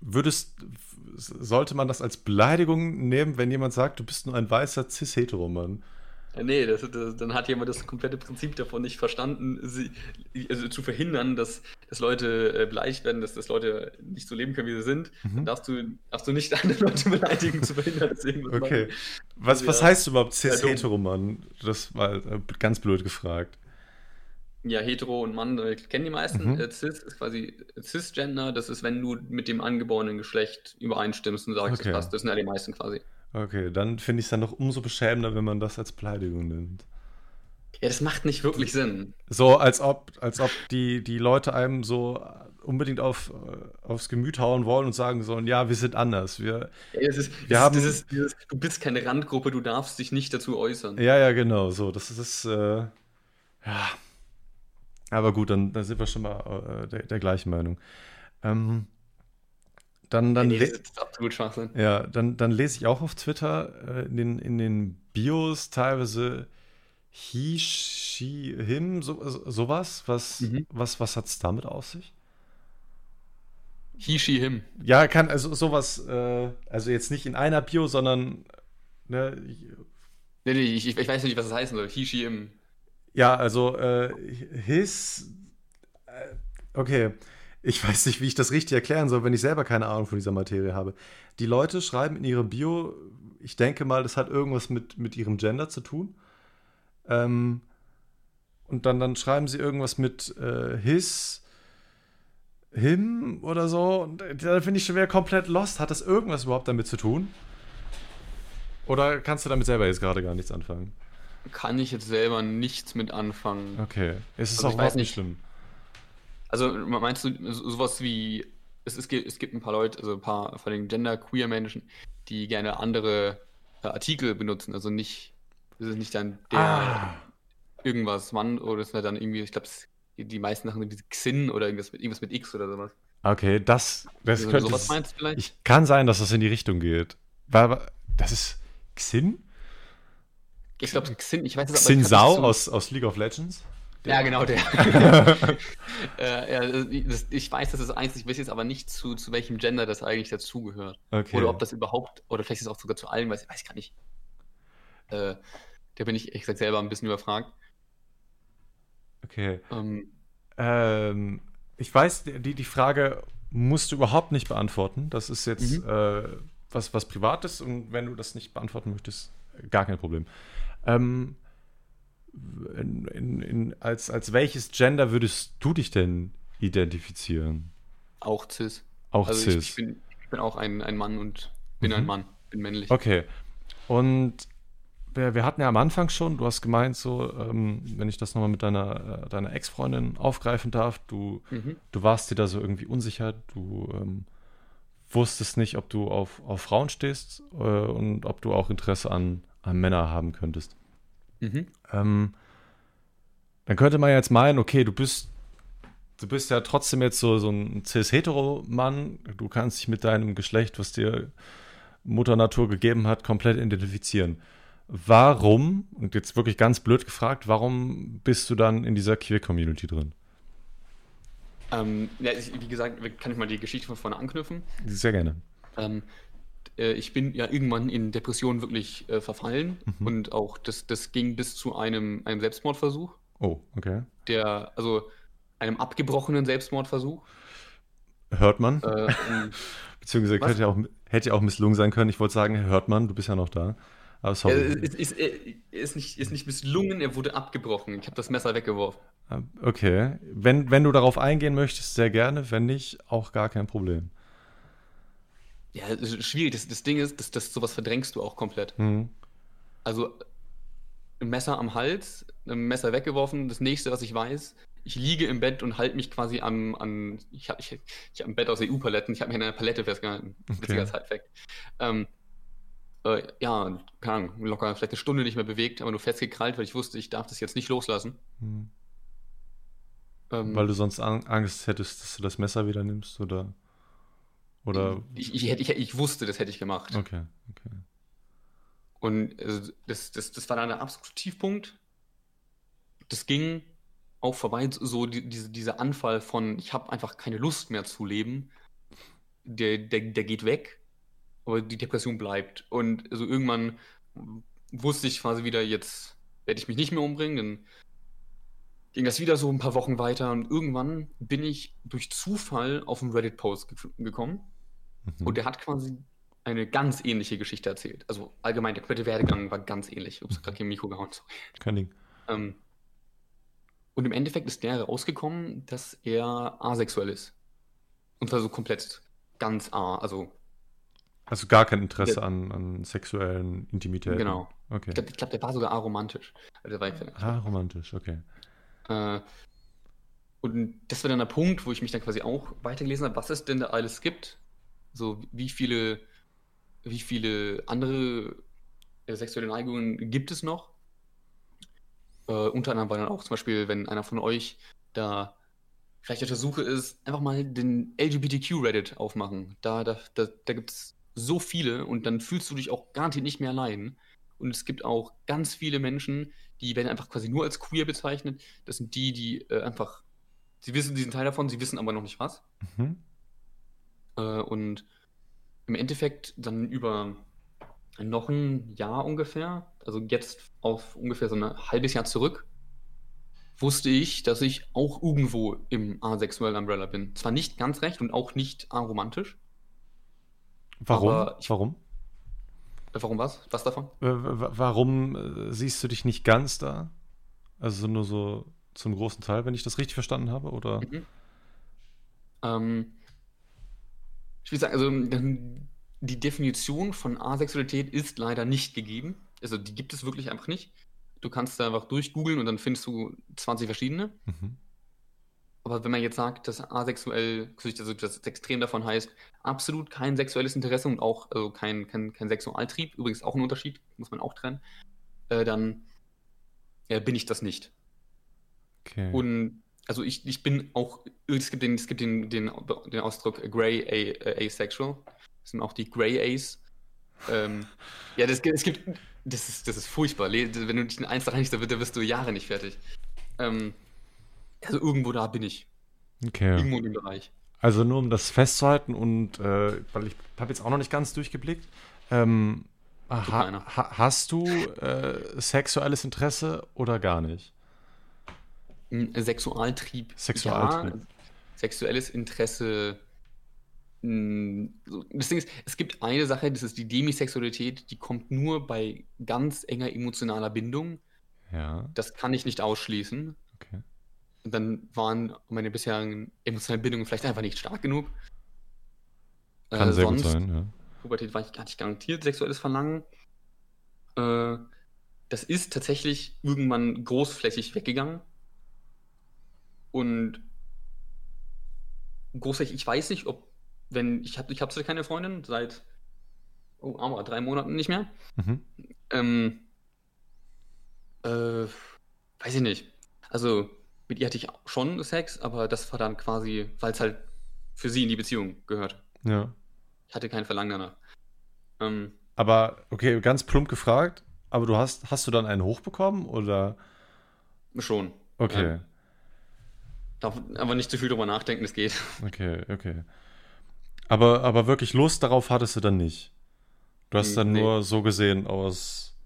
S1: würdest, sollte man das als Beleidigung nehmen, wenn jemand sagt, du bist nur ein weißer Cis-Hetero-Mann?
S2: Nee, das, das, dann hat jemand das komplette Prinzip davon nicht verstanden, sie, also zu verhindern, dass, dass Leute äh, beleidigt werden, dass, dass Leute nicht so leben können, wie sie sind. Mhm. Dann darfst du, darfst du nicht andere Leute beleidigen, zu verhindern, dass irgendwas
S1: Okay. Machen. Was, also, was ja, heißt überhaupt cis-hetero-Mann? Das war äh, ganz blöd gefragt.
S2: Ja, hetero und Mann äh, kennen die meisten. Mhm. Äh, cis ist quasi cisgender, das ist, wenn du mit dem angeborenen Geschlecht übereinstimmst und sagst, okay. das passt. Das sind ja die meisten quasi.
S1: Okay, dann finde ich es dann noch umso beschämender, wenn man das als Beleidigung nimmt.
S2: Ja, das macht nicht wirklich Sinn.
S1: So, als ob, als ob die, die Leute einem so unbedingt auf, äh, aufs Gemüt hauen wollen und sagen sollen, ja, wir sind anders. Wir,
S2: ja, ist, wir haben, ist, dieses, du bist keine Randgruppe, du darfst dich nicht dazu äußern.
S1: Ja, ja, genau, so. Das ist, äh, ja. Aber gut, dann, dann sind wir schon mal äh, der, der, gleichen Meinung. Ähm, dann, dann nee, das ist absolut Schwachsinn. Ja, dann, dann lese ich auch auf Twitter äh, in, den, in den Bios teilweise he, she, him, so, sowas. Was, mhm. was, was hat es damit auf sich?
S2: He, she, him.
S1: Ja, kann, also sowas, äh, also jetzt nicht in einer Bio, sondern. Ne,
S2: nee, nee, ich, ich weiß nicht, was das heißen soll. He, she, him.
S1: Ja, also äh, his. Äh, okay ich weiß nicht, wie ich das richtig erklären soll, wenn ich selber keine Ahnung von dieser Materie habe. Die Leute schreiben in ihre Bio, ich denke mal, das hat irgendwas mit, mit ihrem Gender zu tun. Ähm, und dann, dann schreiben sie irgendwas mit äh, his, him oder so. Und da finde ich schon wieder komplett lost. Hat das irgendwas überhaupt damit zu tun? Oder kannst du damit selber jetzt gerade gar nichts anfangen?
S2: Kann ich jetzt selber nichts mit anfangen.
S1: Okay. Es ist also auch überhaupt nicht schlimm.
S2: Also meinst du sowas wie, es, ist, es gibt ein paar Leute, also ein paar von den Gender-Queer-Menschen, die gerne andere äh, Artikel benutzen, also nicht, das ist nicht dann der ah. irgendwas Mann oder das ist dann irgendwie, ich glaube, die meisten Sachen sind Xin oder irgendwas mit, irgendwas mit X oder sowas.
S1: Okay, das, das also, könnte. Sowas meinst du vielleicht? Ich, kann sein, dass das in die Richtung geht. Weil, das ist Xin?
S2: Ich glaube, Xin, ich weiß
S1: es Xin Sao aus, aus League of Legends?
S2: Ja, genau, der. äh, ja, das, ich weiß, das ist eins, ich weiß jetzt aber nicht, zu, zu welchem Gender das eigentlich dazugehört. Okay. Oder ob das überhaupt, oder vielleicht ist es auch sogar zu allen, weiß, weiß ich gar nicht. Äh, da bin ich ehrlich gesagt selber ein bisschen überfragt.
S1: Okay. Ähm, ähm, ich weiß, die, die Frage musst du überhaupt nicht beantworten. Das ist jetzt mhm. äh, was, was Privates und wenn du das nicht beantworten möchtest, gar kein Problem. Ähm, in, in, in, als, als welches Gender würdest du dich denn identifizieren?
S2: Auch cis.
S1: Auch also cis.
S2: Ich, ich, bin, ich bin auch ein, ein Mann und bin mhm. ein Mann, bin männlich.
S1: Okay. Und wir, wir, hatten ja am Anfang schon, du hast gemeint, so, ähm, wenn ich das nochmal mit deiner, äh, deiner Ex-Freundin aufgreifen darf, du, mhm. du warst dir da so irgendwie unsicher, du ähm, wusstest nicht, ob du auf, auf Frauen stehst äh, und ob du auch Interesse an, an Männer haben könntest. Mhm. Ähm, dann könnte man jetzt meinen, okay, du bist, du bist ja trotzdem jetzt so, so ein cis-hetero-Mann, du kannst dich mit deinem Geschlecht, was dir Mutter Natur gegeben hat, komplett identifizieren. Warum, und jetzt wirklich ganz blöd gefragt, warum bist du dann in dieser Queer-Community drin?
S2: Ähm, ja, wie gesagt, kann ich mal die Geschichte von vorne anknüpfen?
S1: Sehr gerne.
S2: Ähm, äh, ich bin ja irgendwann in Depressionen wirklich äh, verfallen mhm. und auch das, das ging bis zu einem, einem Selbstmordversuch.
S1: Oh, okay.
S2: Der, also einem abgebrochenen Selbstmordversuch.
S1: Hört man. Äh, Beziehungsweise hätte ja, auch, hätte ja auch misslungen sein können. Ich wollte sagen, hört man, du bist ja noch da.
S2: Aber sorry. Er ist, ist, ist, nicht, ist nicht misslungen, er wurde abgebrochen. Ich habe das Messer weggeworfen.
S1: Ah, okay. Wenn, wenn du darauf eingehen möchtest, sehr gerne. Wenn nicht, auch gar kein Problem.
S2: Ja, schwierig. Das, das Ding ist, dass, dass sowas verdrängst du auch komplett. Mhm. Also ein Messer am Hals, ein Messer weggeworfen. Das nächste, was ich weiß, ich liege im Bett und halte mich quasi am, an, ich habe ich, ich hab ein Bett aus EU-Paletten, ich habe mich an einer Palette festgehalten. Okay. Witziger Side-Fact. Ähm, äh, ja, keine Ahnung, locker vielleicht eine Stunde nicht mehr bewegt, aber nur festgekrallt, weil ich wusste, ich darf das jetzt nicht loslassen. Hm.
S1: Ähm, weil du sonst Angst hättest, dass du das Messer wieder nimmst, oder? Oder?
S2: Ich, ich, ich, ich wusste, das hätte ich gemacht.
S1: Okay, okay.
S2: Und also, das, das, das war dann der absolute Tiefpunkt. Das ging auch vorbei, so die, diese, dieser Anfall von, ich habe einfach keine Lust mehr zu leben, der, der, der geht weg aber die Depression bleibt. Und also irgendwann wusste ich quasi wieder, jetzt werde ich mich nicht mehr umbringen, dann ging das wieder so ein paar Wochen weiter und irgendwann bin ich durch Zufall auf einen Reddit-Post ge gekommen mhm. und der hat quasi eine ganz ähnliche Geschichte erzählt. Also allgemein, der komplette Werdegang war ganz ähnlich. Ups, gerade hier im Mikro gehauen, sorry.
S1: Kein Ding.
S2: Ähm, und im Endeffekt ist der rausgekommen, dass er asexuell ist. Und zwar so komplett ganz A, also
S1: also gar kein Interesse an, an sexuellen Intimitäten.
S2: Genau. Okay. Ich glaube, glaub, der war sogar aromantisch.
S1: Also aromantisch, okay.
S2: Äh, und das war dann der Punkt, wo ich mich dann quasi auch weitergelesen habe, was es denn da alles gibt. So, wie viele, wie viele andere äh, sexuelle Neigungen gibt es noch? Äh, unter anderem war dann auch zum Beispiel, wenn einer von euch da vielleicht auf der Suche ist, einfach mal den LGBTQ-Reddit aufmachen. Da, da, da, da gibt es so viele und dann fühlst du dich auch garantiert nicht mehr allein. Und es gibt auch ganz viele Menschen, die werden einfach quasi nur als queer bezeichnet. Das sind die, die äh, einfach, sie wissen, sie sind Teil davon, sie wissen aber noch nicht was. Mhm. Äh, und im Endeffekt dann über noch ein Jahr ungefähr, also jetzt auf ungefähr so ein halbes Jahr zurück, wusste ich, dass ich auch irgendwo im asexuellen Umbrella bin. Zwar nicht ganz recht und auch nicht aromantisch,
S1: Warum? Ich, warum?
S2: Warum was? Was davon?
S1: Warum äh, siehst du dich nicht ganz da? Also nur so zum großen Teil, wenn ich das richtig verstanden habe, oder? Mhm.
S2: Ähm, ich will sagen, also die Definition von Asexualität ist leider nicht gegeben. Also die gibt es wirklich einfach nicht. Du kannst da einfach durchgoogeln und dann findest du 20 verschiedene. Mhm. Aber wenn man jetzt sagt, dass asexuell, also das extrem davon heißt, absolut kein sexuelles Interesse und auch also kein, kein, kein Sexualtrieb, übrigens auch ein Unterschied, muss man auch trennen, äh, dann äh, bin ich das nicht. Okay. Und also ich, ich bin auch, es gibt den, es gibt den, den, den Ausdruck Grey a, Asexual. Das sind auch die Grey A's. Ähm, ja, das, es gibt, das ist, das ist furchtbar. Wenn du dich in eins reinigst, dann wirst du Jahre nicht fertig. Ähm, also irgendwo da bin ich.
S1: Okay.
S2: Irgendwo in dem Bereich.
S1: Also nur um das festzuhalten und äh, weil ich habe jetzt auch noch nicht ganz durchgeblickt. Ähm, ha, ha, hast du äh, sexuelles Interesse oder gar nicht?
S2: Sexualtrieb.
S1: Sexualtrieb.
S2: Ja, sexuelles Interesse. hm, Das Ding ist, es gibt eine Sache, das ist die Demisexualität, die kommt nur bei ganz enger emotionaler Bindung.
S1: Ja,
S2: Das kann ich nicht ausschließen.
S1: okay.
S2: Und dann waren meine bisherigen emotionalen Bindungen vielleicht einfach nicht stark genug.
S1: Kann
S2: Äh,
S1: sehr gut
S2: sonst,
S1: sein, ja.
S2: Pubertät war ich gar nicht garantiert, sexuelles Verlangen. Äh, das ist tatsächlich irgendwann großflächig weggegangen. Und großflächig, ich weiß nicht, ob, wenn, ich habe ich hab keine Freundin seit, oh, aber drei Monaten nicht mehr.
S1: Mhm.
S2: Ähm, äh, weiß ich nicht. Also, mit ihr hatte ich schon Sex, aber das war dann quasi, weil es halt für sie in die Beziehung gehört.
S1: Ja.
S2: Ich hatte kein Verlangen danach. Ähm,
S1: Aber, okay, ganz plump gefragt, aber du hast, hast du dann einen hochbekommen oder?
S2: schon.
S1: Okay,
S2: Ja. Darf aber nicht zu viel drüber nachdenken, das geht.
S1: okay, okay. Aber, aber wirklich Lust darauf hattest du dann nicht. Du hast dann
S2: nee.
S1: nur so gesehen aus,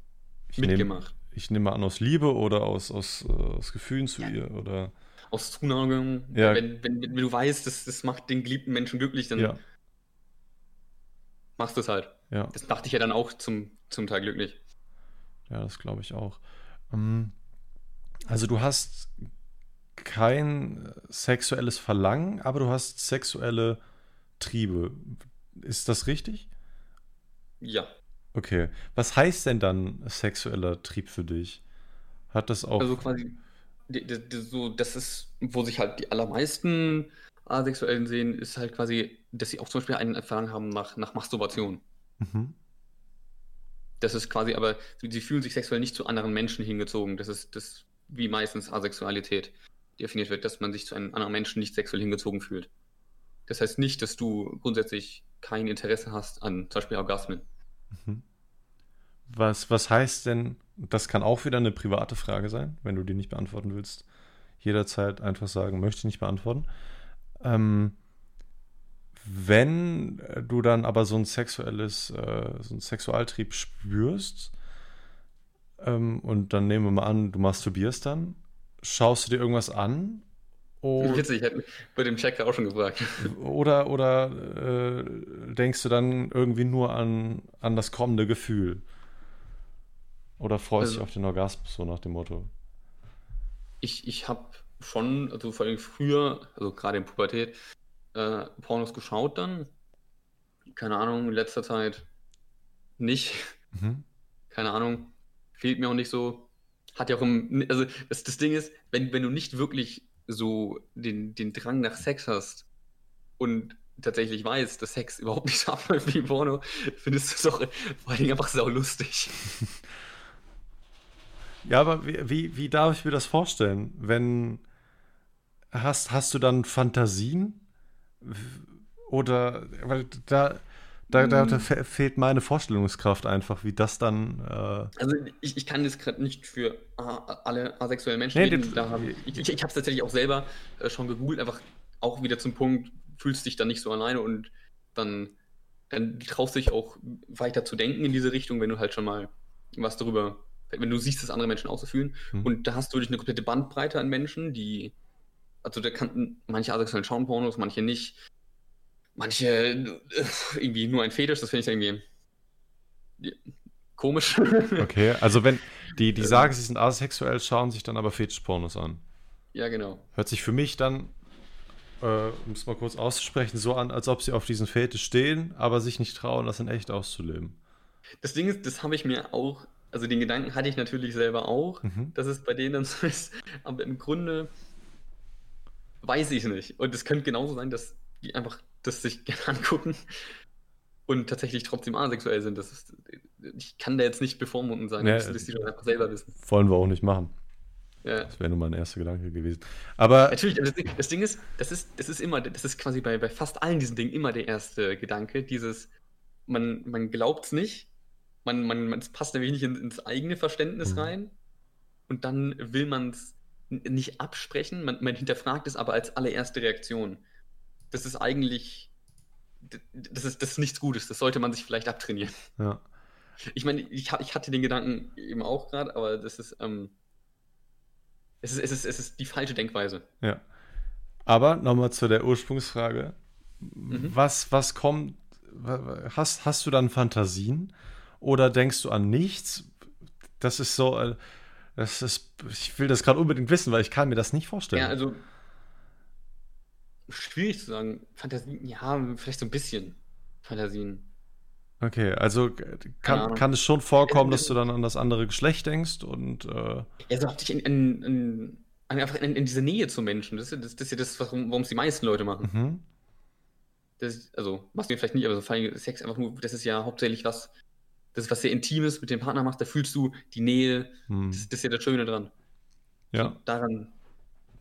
S1: ich nehme
S2: Mitgemacht.
S1: ich nehme an, aus Liebe oder aus, aus, aus Gefühlen zu
S2: Ja.
S1: ihr oder,
S2: Aus Zuneigung.
S1: Ja.
S2: Wenn, wenn, wenn du weißt, das, das macht den geliebten Menschen glücklich, dann
S1: ja,
S2: machst du es halt.
S1: ja.
S2: Das macht dich ja dann auch zum, zum Teil glücklich.
S1: Ja, das glaube ich auch. Ähm, Also du hast kein sexuelles Verlangen, aber du hast sexuelle Triebe. Ist das richtig?
S2: Ja.
S1: Okay. Was heißt denn dann sexueller Trieb für dich? Hat das auch.
S2: Also quasi, so, das ist, wo sich halt die allermeisten Asexuellen sehen, ist halt quasi, dass sie auch zum Beispiel ein Verlangen haben nach, nach Masturbation.
S1: Mhm.
S2: Das ist quasi, aber sie sie fühlen sich sexuell nicht zu anderen Menschen hingezogen. Das ist das, wie meistens Asexualität definiert wird, dass man sich zu einem anderen Menschen nicht sexuell hingezogen fühlt. Das heißt nicht, dass du grundsätzlich kein Interesse hast an zum Beispiel Orgasmen.
S1: Mhm. Was, was heißt denn, das kann auch wieder eine private Frage sein, wenn du die nicht beantworten willst. Jederzeit einfach sagen, möchte ich nicht beantworten. Ähm, wenn du dann aber so ein sexuelles, äh, so ein Sexualtrieb spürst, ähm, und dann nehmen wir mal an, du masturbierst dann, schaust du dir irgendwas an? O-
S2: Witzig, ich hätte bei dem Checker auch schon gefragt.
S1: Oder, oder äh, denkst du dann irgendwie nur an, an das kommende Gefühl? Oder freust dich
S2: Also-
S1: auf den Orgasmus, so nach dem Motto?
S2: Ich, ich habe schon, also vor allem früher, also gerade in Pubertät, äh, Pornos geschaut dann. Keine Ahnung, in letzter Zeit nicht.
S1: Mhm.
S2: Keine Ahnung. Fehlt mir auch nicht so. Hat ja auch im, also das, das Ding ist, wenn, wenn du nicht wirklich so den, den Drang nach Sex hast und tatsächlich weißt, dass Sex überhaupt nicht so abläuft wie Porno, findest du es auch vor allen Dingen einfach sau lustig.
S1: Ja, aber wie, wie, wie darf ich mir das vorstellen? Wenn hast, hast du dann Fantasien? Oder weil da, da, da, da fe- fehlt meine Vorstellungskraft einfach, wie das dann. Äh,
S2: Also ich, ich kann das gerade nicht für alle asexuellen Menschen
S1: Nee,
S2: reden.
S1: das-
S2: Da hab ich ich, ich habe es tatsächlich auch selber äh, schon gegoogelt, einfach auch wieder zum Punkt, fühlst dich dann nicht so alleine und dann, dann traust dich auch weiter zu denken in diese Richtung, wenn du halt schon mal was darüber, wenn du siehst, dass andere Menschen auch so fühlen.
S1: Mhm.
S2: Und da hast du wirklich eine komplette Bandbreite an Menschen, die, also da kannten manche asexuellen schauen Pornos, manche nicht. Manche äh, irgendwie nur ein Fetisch, das finde ich irgendwie ja, komisch.
S1: okay, also wenn die, die
S2: Ähm.
S1: sagen, sie sind asexuell, schauen sich dann aber Fetischpornos an.
S2: Ja, genau.
S1: Hört sich für mich dann, äh, um es mal kurz auszusprechen, so an, als ob sie auf diesen Fetisch stehen, aber sich nicht trauen, das in echt auszuleben.
S2: Das Ding ist, das habe ich mir auch, also den Gedanken hatte ich natürlich selber auch,
S1: Mhm.
S2: dass es bei denen dann so ist, aber im Grunde weiß ich nicht. Und es könnte genauso sein, dass die einfach das sich gerne angucken und tatsächlich trotzdem asexuell sind. Das ist, ich kann da jetzt nicht bevormunden sagen,
S1: Ja,
S2: das müssen die doch einfach selber wissen.
S1: Wollen wir auch nicht machen.
S2: Ja.
S1: Das wäre nur mein erster Gedanke gewesen. Aber
S2: Natürlich, das Ding, das Ding ist, das ist, das ist immer, das ist quasi bei, bei fast allen diesen Dingen immer der erste Gedanke, dieses, man, man glaubt es nicht, man, man, man, es passt nämlich nicht in, ins eigene Verständnis
S1: Mhm.
S2: rein und dann will man es nicht absprechen, man, man hinterfragt es aber als allererste Reaktion. Das ist eigentlich, das ist, das ist nichts Gutes, das sollte man sich vielleicht abtrainieren.
S1: ja.
S2: Ich meine, ich, ich hatte den Gedanken eben auch gerade, aber das ist, ähm, Es ist, es ist, es ist die falsche Denkweise.
S1: Ja. Aber nochmal zu der Ursprungsfrage. Mhm. Was, was kommt, hast, hast du dann Fantasien oder denkst du an nichts? Das ist so, äh, das ist, ich will das gerade unbedingt wissen, weil ich kann mir das nicht vorstellen.
S2: Ja, also schwierig zu sagen. Fantasien, ja, vielleicht so ein bisschen Fantasien.
S1: Okay, also kann, kann es schon vorkommen, dass du dann an das andere Geschlecht denkst und. Äh
S2: ja, so dich in, in, in, einfach in, in, diese Nähe zu Menschen. Das, das, das ist ja das, warum es die meisten Leute machen. Mhm. Das, also, machst du vielleicht nicht, aber so vor allem Sex einfach nur, das ist ja hauptsächlich was, das ist was sehr Intimes mit dem Partner machst, da fühlst du die Nähe. Mhm. Das, das, ist ja das Schöne dran.
S1: Ja. Und
S2: daran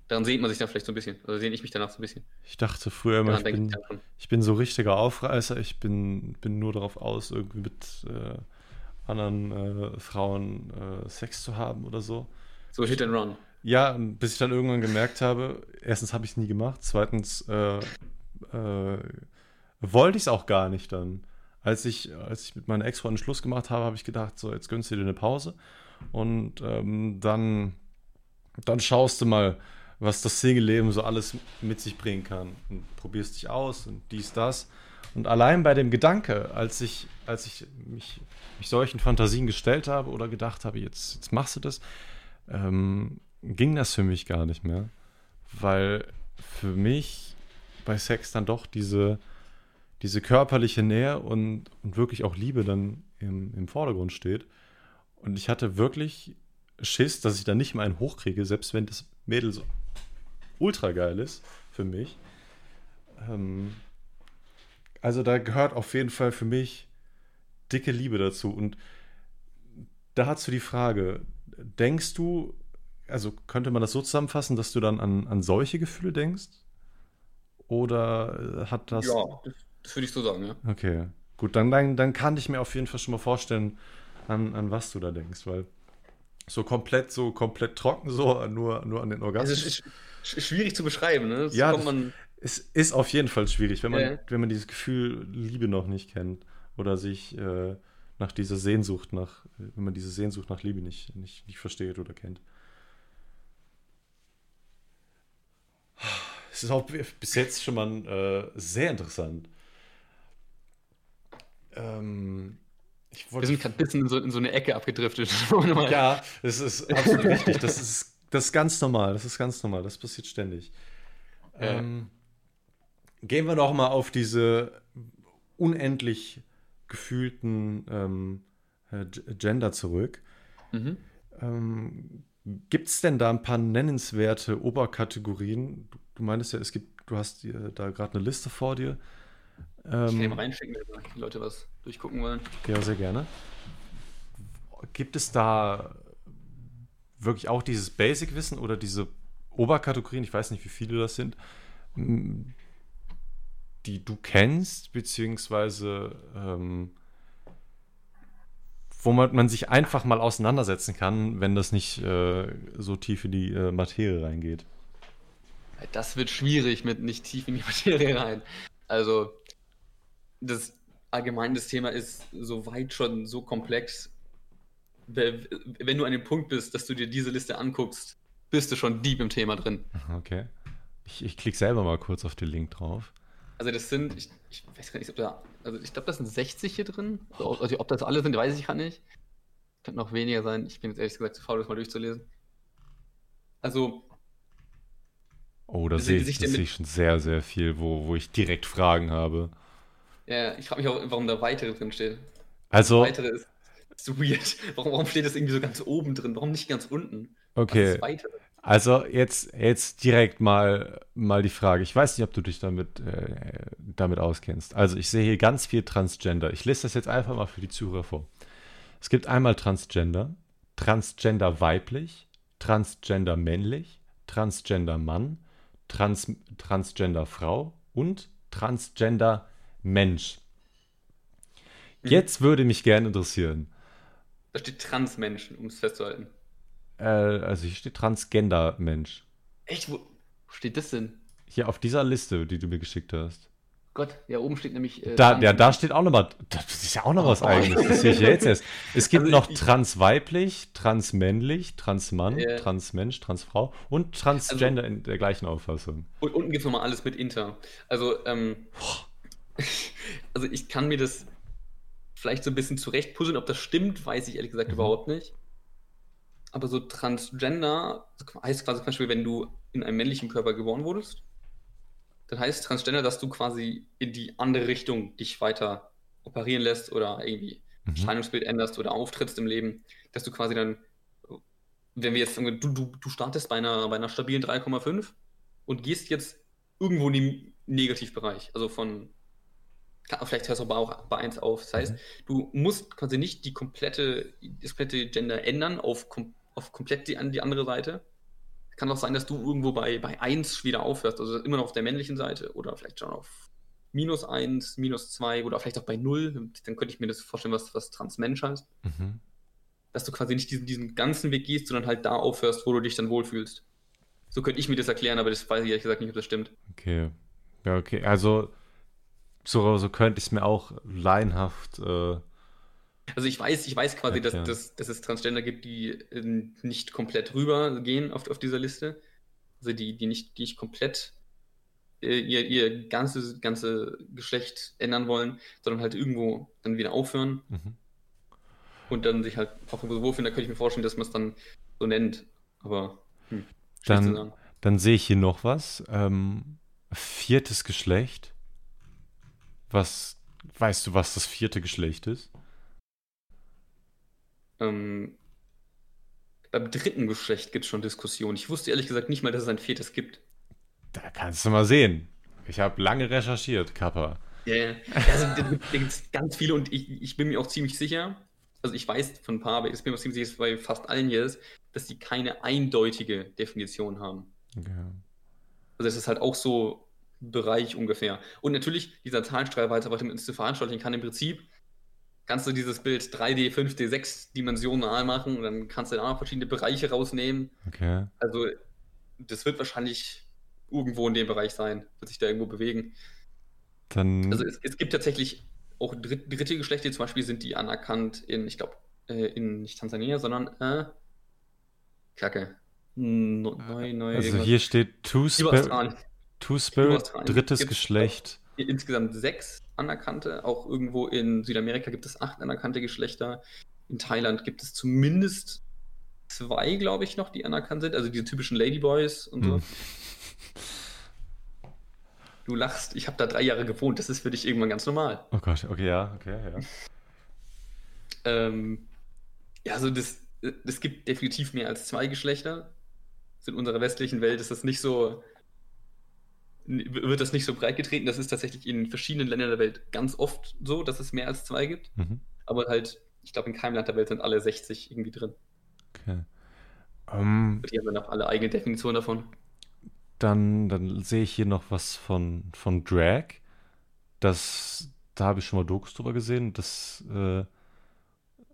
S2: daran sehnt man sich dann vielleicht so ein bisschen. Also sehne ich mich danach so ein bisschen.
S1: Ich dachte früher immer, ich bin, ich, ich bin, so richtiger Aufreißer. Ich bin, bin nur darauf aus, irgendwie mit äh, anderen äh, Frauen äh, Sex zu haben oder so.
S2: So Hit and Run.
S1: Ja, bis ich dann irgendwann gemerkt habe, erstens habe ich es nie gemacht, zweitens äh, äh, wollte ich es auch gar nicht dann. Als ich, als ich mit meiner Ex-Freundin Schluss gemacht habe, habe ich gedacht, so, jetzt gönnst du dir eine Pause. Und ähm, dann, dann schaust du mal, was das Single-Leben so alles mit sich bringen kann. Und probierst dich aus und dies, das. Und allein bei dem Gedanke, als ich, als ich mich, mich solchen Fantasien gestellt habe oder gedacht habe, jetzt, jetzt machst du das, ähm, ging das für mich gar nicht mehr. Weil für mich bei Sex dann doch diese, diese körperliche Nähe und, und wirklich auch Liebe dann im, im Vordergrund steht. Und ich hatte wirklich Schiss, dass ich da nicht mal einen hochkriege, selbst wenn das Mädel so ultra geil ist für mich. Ähm, also da gehört auf jeden Fall für mich dicke Liebe dazu. Und da hast du die Frage, denkst du, also könnte man das so zusammenfassen, dass du dann an, an solche Gefühle denkst? Oder hat das.
S2: Ja, das würde ich so sagen, ja.
S1: Okay, gut, dann, dann, dann kann ich mir auf jeden Fall schon mal vorstellen, an, an was du da denkst, weil so komplett, so komplett trocken, so nur, nur an den Orgasmus.
S2: Also schwierig zu beschreiben, ne?
S1: So ja, man... es ist auf jeden Fall schwierig, wenn man, ja. wenn man dieses Gefühl Liebe noch nicht kennt oder sich äh, nach dieser Sehnsucht nach, wenn man diese Sehnsucht nach Liebe nicht, nicht, nicht versteht oder kennt. Es ist auch bis jetzt schon mal äh, sehr interessant. Ähm,
S2: wir sind gerade ein bisschen in so, in so, eine Ecke abgedriftet.
S1: ja, das ist absolut richtig. Das ist das ist ganz normal, das ist ganz normal, das passiert ständig. Ja. Ähm, gehen wir noch mal auf diese unendlich gefühlten ähm, äh, Gender zurück. Mhm. Ähm, Gibt es denn da ein paar nennenswerte Oberkategorien? Du, du meinst ja, es gibt, du hast dir da gerade eine Liste vor dir.
S2: Ich kann ähm, mal reinschicken, wenn die Leute was durchgucken wollen.
S1: Ja, sehr gerne. Gibt es da wirklich auch dieses Basic-Wissen oder diese Oberkategorien, ich weiß nicht, wie viele das sind, die du kennst, beziehungsweise ähm, wo man, man, sich einfach mal auseinandersetzen kann, wenn das nicht äh, so tief in die äh, Materie reingeht.
S2: Das wird schwierig mit nicht tief in die Materie rein. Also, das allgemein das Thema ist soweit schon so komplex, wenn du an dem Punkt bist, dass du dir diese Liste anguckst, bist du schon deep im Thema drin.
S1: Okay. Ich, ich klicke selber mal kurz auf den Link drauf.
S2: Also das sind, ich, ich weiß gar nicht, ob da, also ich glaube, das sind 60 hier drin. Also ob das alle sind, weiß ich gar nicht. Könnte noch weniger sein. Ich bin jetzt ehrlich gesagt zu faul, das mal durchzulesen. Also.
S1: Oh, da sehe ich, seh ich schon sehr, sehr viel, wo, wo ich direkt Fragen habe.
S2: Ja, ich frage mich auch, warum da weitere drin steht.
S1: Also.
S2: Weitere ist so weird. Warum, warum steht das irgendwie so ganz oben drin? Warum nicht ganz unten?
S1: Okay. Also jetzt, jetzt direkt mal, mal die Frage. Ich weiß nicht, ob du dich damit, äh, damit auskennst. Also ich sehe hier ganz viel Transgender. Ich lese das jetzt einfach mal für die Zuhörer vor. Es gibt einmal Transgender, Transgender weiblich, Transgender männlich, Transgender Mann, Trans, Transgender Frau und Transgender Mensch. Mhm. Jetzt würde mich gerne interessieren,
S2: da steht Transmenschen, um es festzuhalten.
S1: Äh, also hier steht Transgender-Mensch.
S2: Echt? Wo, wo steht das denn?
S1: Hier auf dieser Liste, die du mir geschickt hast.
S2: Gott, ja, oben steht nämlich.
S1: Äh, da, ja, da steht auch nochmal. Das ist ja auch noch was oh, eigenes. Das sehe ich ja jetzt erst. Es gibt also noch ich, transweiblich, transmännlich, transmann, äh, transmensch, transfrau und transgender also, in der gleichen Auffassung.
S2: Und unten gibt es nochmal alles mit Inter. Also, ähm, also ich kann mir das vielleicht so ein bisschen zurechtpuzzeln. Ob das stimmt, weiß ich ehrlich gesagt mhm. überhaupt nicht. Aber so Transgender heißt quasi zum Beispiel, wenn du in einem männlichen Körper geboren wurdest das heißt Transgender, dass du quasi in die andere Richtung dich weiter operieren lässt oder irgendwie mhm. Erscheinungsbild änderst oder auftrittst im Leben, dass du quasi dann, wenn wir jetzt, du, du, du startest bei einer, bei einer stabilen 3,5 und gehst jetzt irgendwo in den Negativbereich, also von, vielleicht hörst du aber auch bei 1 auf. Das heißt, mhm. du musst quasi nicht die komplette, das komplette Gender ändern auf, auf komplett die, die andere Seite, kann auch sein, dass du irgendwo bei, bei 1 wieder aufhörst, also immer noch auf der männlichen Seite oder vielleicht schon auf minus 1, minus 2 oder vielleicht auch bei 0. Dann könnte ich mir das vorstellen, was, was Transmensch heißt. Mhm. Dass du quasi nicht diesen, diesen ganzen Weg gehst, sondern halt da aufhörst, wo du dich dann wohlfühlst. So könnte ich mir das erklären, aber das weiß ich ehrlich gesagt nicht, ob das stimmt.
S1: Okay. Ja, okay. Also, so, so könnte ich es mir auch laienhaft äh,
S2: also ich weiß, ich weiß quasi, dass, dass, dass es Transgender gibt, die äh, nicht komplett rübergehen auf, auf dieser Liste. Also die, die nicht, die nicht komplett äh, ihr, ihr ganzes ganze Geschlecht ändern wollen, sondern halt irgendwo dann wieder aufhören mhm. und dann sich halt auch irgendwo wohlfühlen. Da könnte ich mir vorstellen, dass man es dann so nennt. Aber hm,
S1: dann, dann sehe ich hier noch was. Ähm, viertes Geschlecht. Was weißt du, was das vierte Geschlecht ist?
S2: Ähm, beim dritten Geschlecht gibt es schon Diskussionen. Ich wusste ehrlich gesagt nicht mal, dass es ein viertes gibt.
S1: Da kannst du mal sehen. Ich habe lange recherchiert, Kappa.
S2: Ja, ja. Also, da gibt es ganz viele und ich, ich bin mir auch ziemlich sicher, also ich weiß von ein paar, aber ich bin mir ziemlich sicher, bei fast allen hier ist, dass die keine eindeutige Definition haben. Okay. Also es ist halt auch so Bereich ungefähr. Und natürlich, dieser Zahlenstreit weiter, was man zu veranschaulichen kann im Prinzip kannst du dieses Bild 3D, 5D, 6 dimensional machen und dann kannst du da verschiedene Bereiche rausnehmen.
S1: Okay.
S2: Also das wird wahrscheinlich irgendwo in dem Bereich sein, wird sich da irgendwo bewegen.
S1: Dann...
S2: Also es, es gibt tatsächlich auch dritte, dritte Geschlechter, zum Beispiel sind die anerkannt in, ich glaube, äh, in nicht Tansania, sondern äh, Kacke.
S1: Neu, neu, also irgendwas. hier steht Two Spirit drittes Geschlecht.
S2: Insgesamt sechs anerkannte. Auch irgendwo in Südamerika gibt es acht anerkannte Geschlechter. In Thailand gibt es zumindest zwei, glaube ich, noch, die anerkannt sind. Also diese typischen Ladyboys und so. Hm. Du lachst, ich habe da drei Jahre gewohnt, das ist für dich irgendwann ganz normal.
S1: Oh Gott, okay, ja, okay, ja.
S2: ähm, ja, also das, es gibt definitiv mehr als zwei Geschlechter. In unserer westlichen Welt ist das nicht so wird das nicht so breit getreten. Das ist tatsächlich in verschiedenen Ländern der Welt ganz oft so, dass es mehr als zwei gibt. Mhm. Aber halt, ich glaube, in keinem Land der Welt sind alle 60 irgendwie drin.
S1: Okay. Um,
S2: ähm, Die haben dann auch alle eigene Definition davon.
S1: Dann, dann sehe ich hier noch was von, von Drag. Das, da habe ich schon mal Dokus drüber gesehen. Das äh,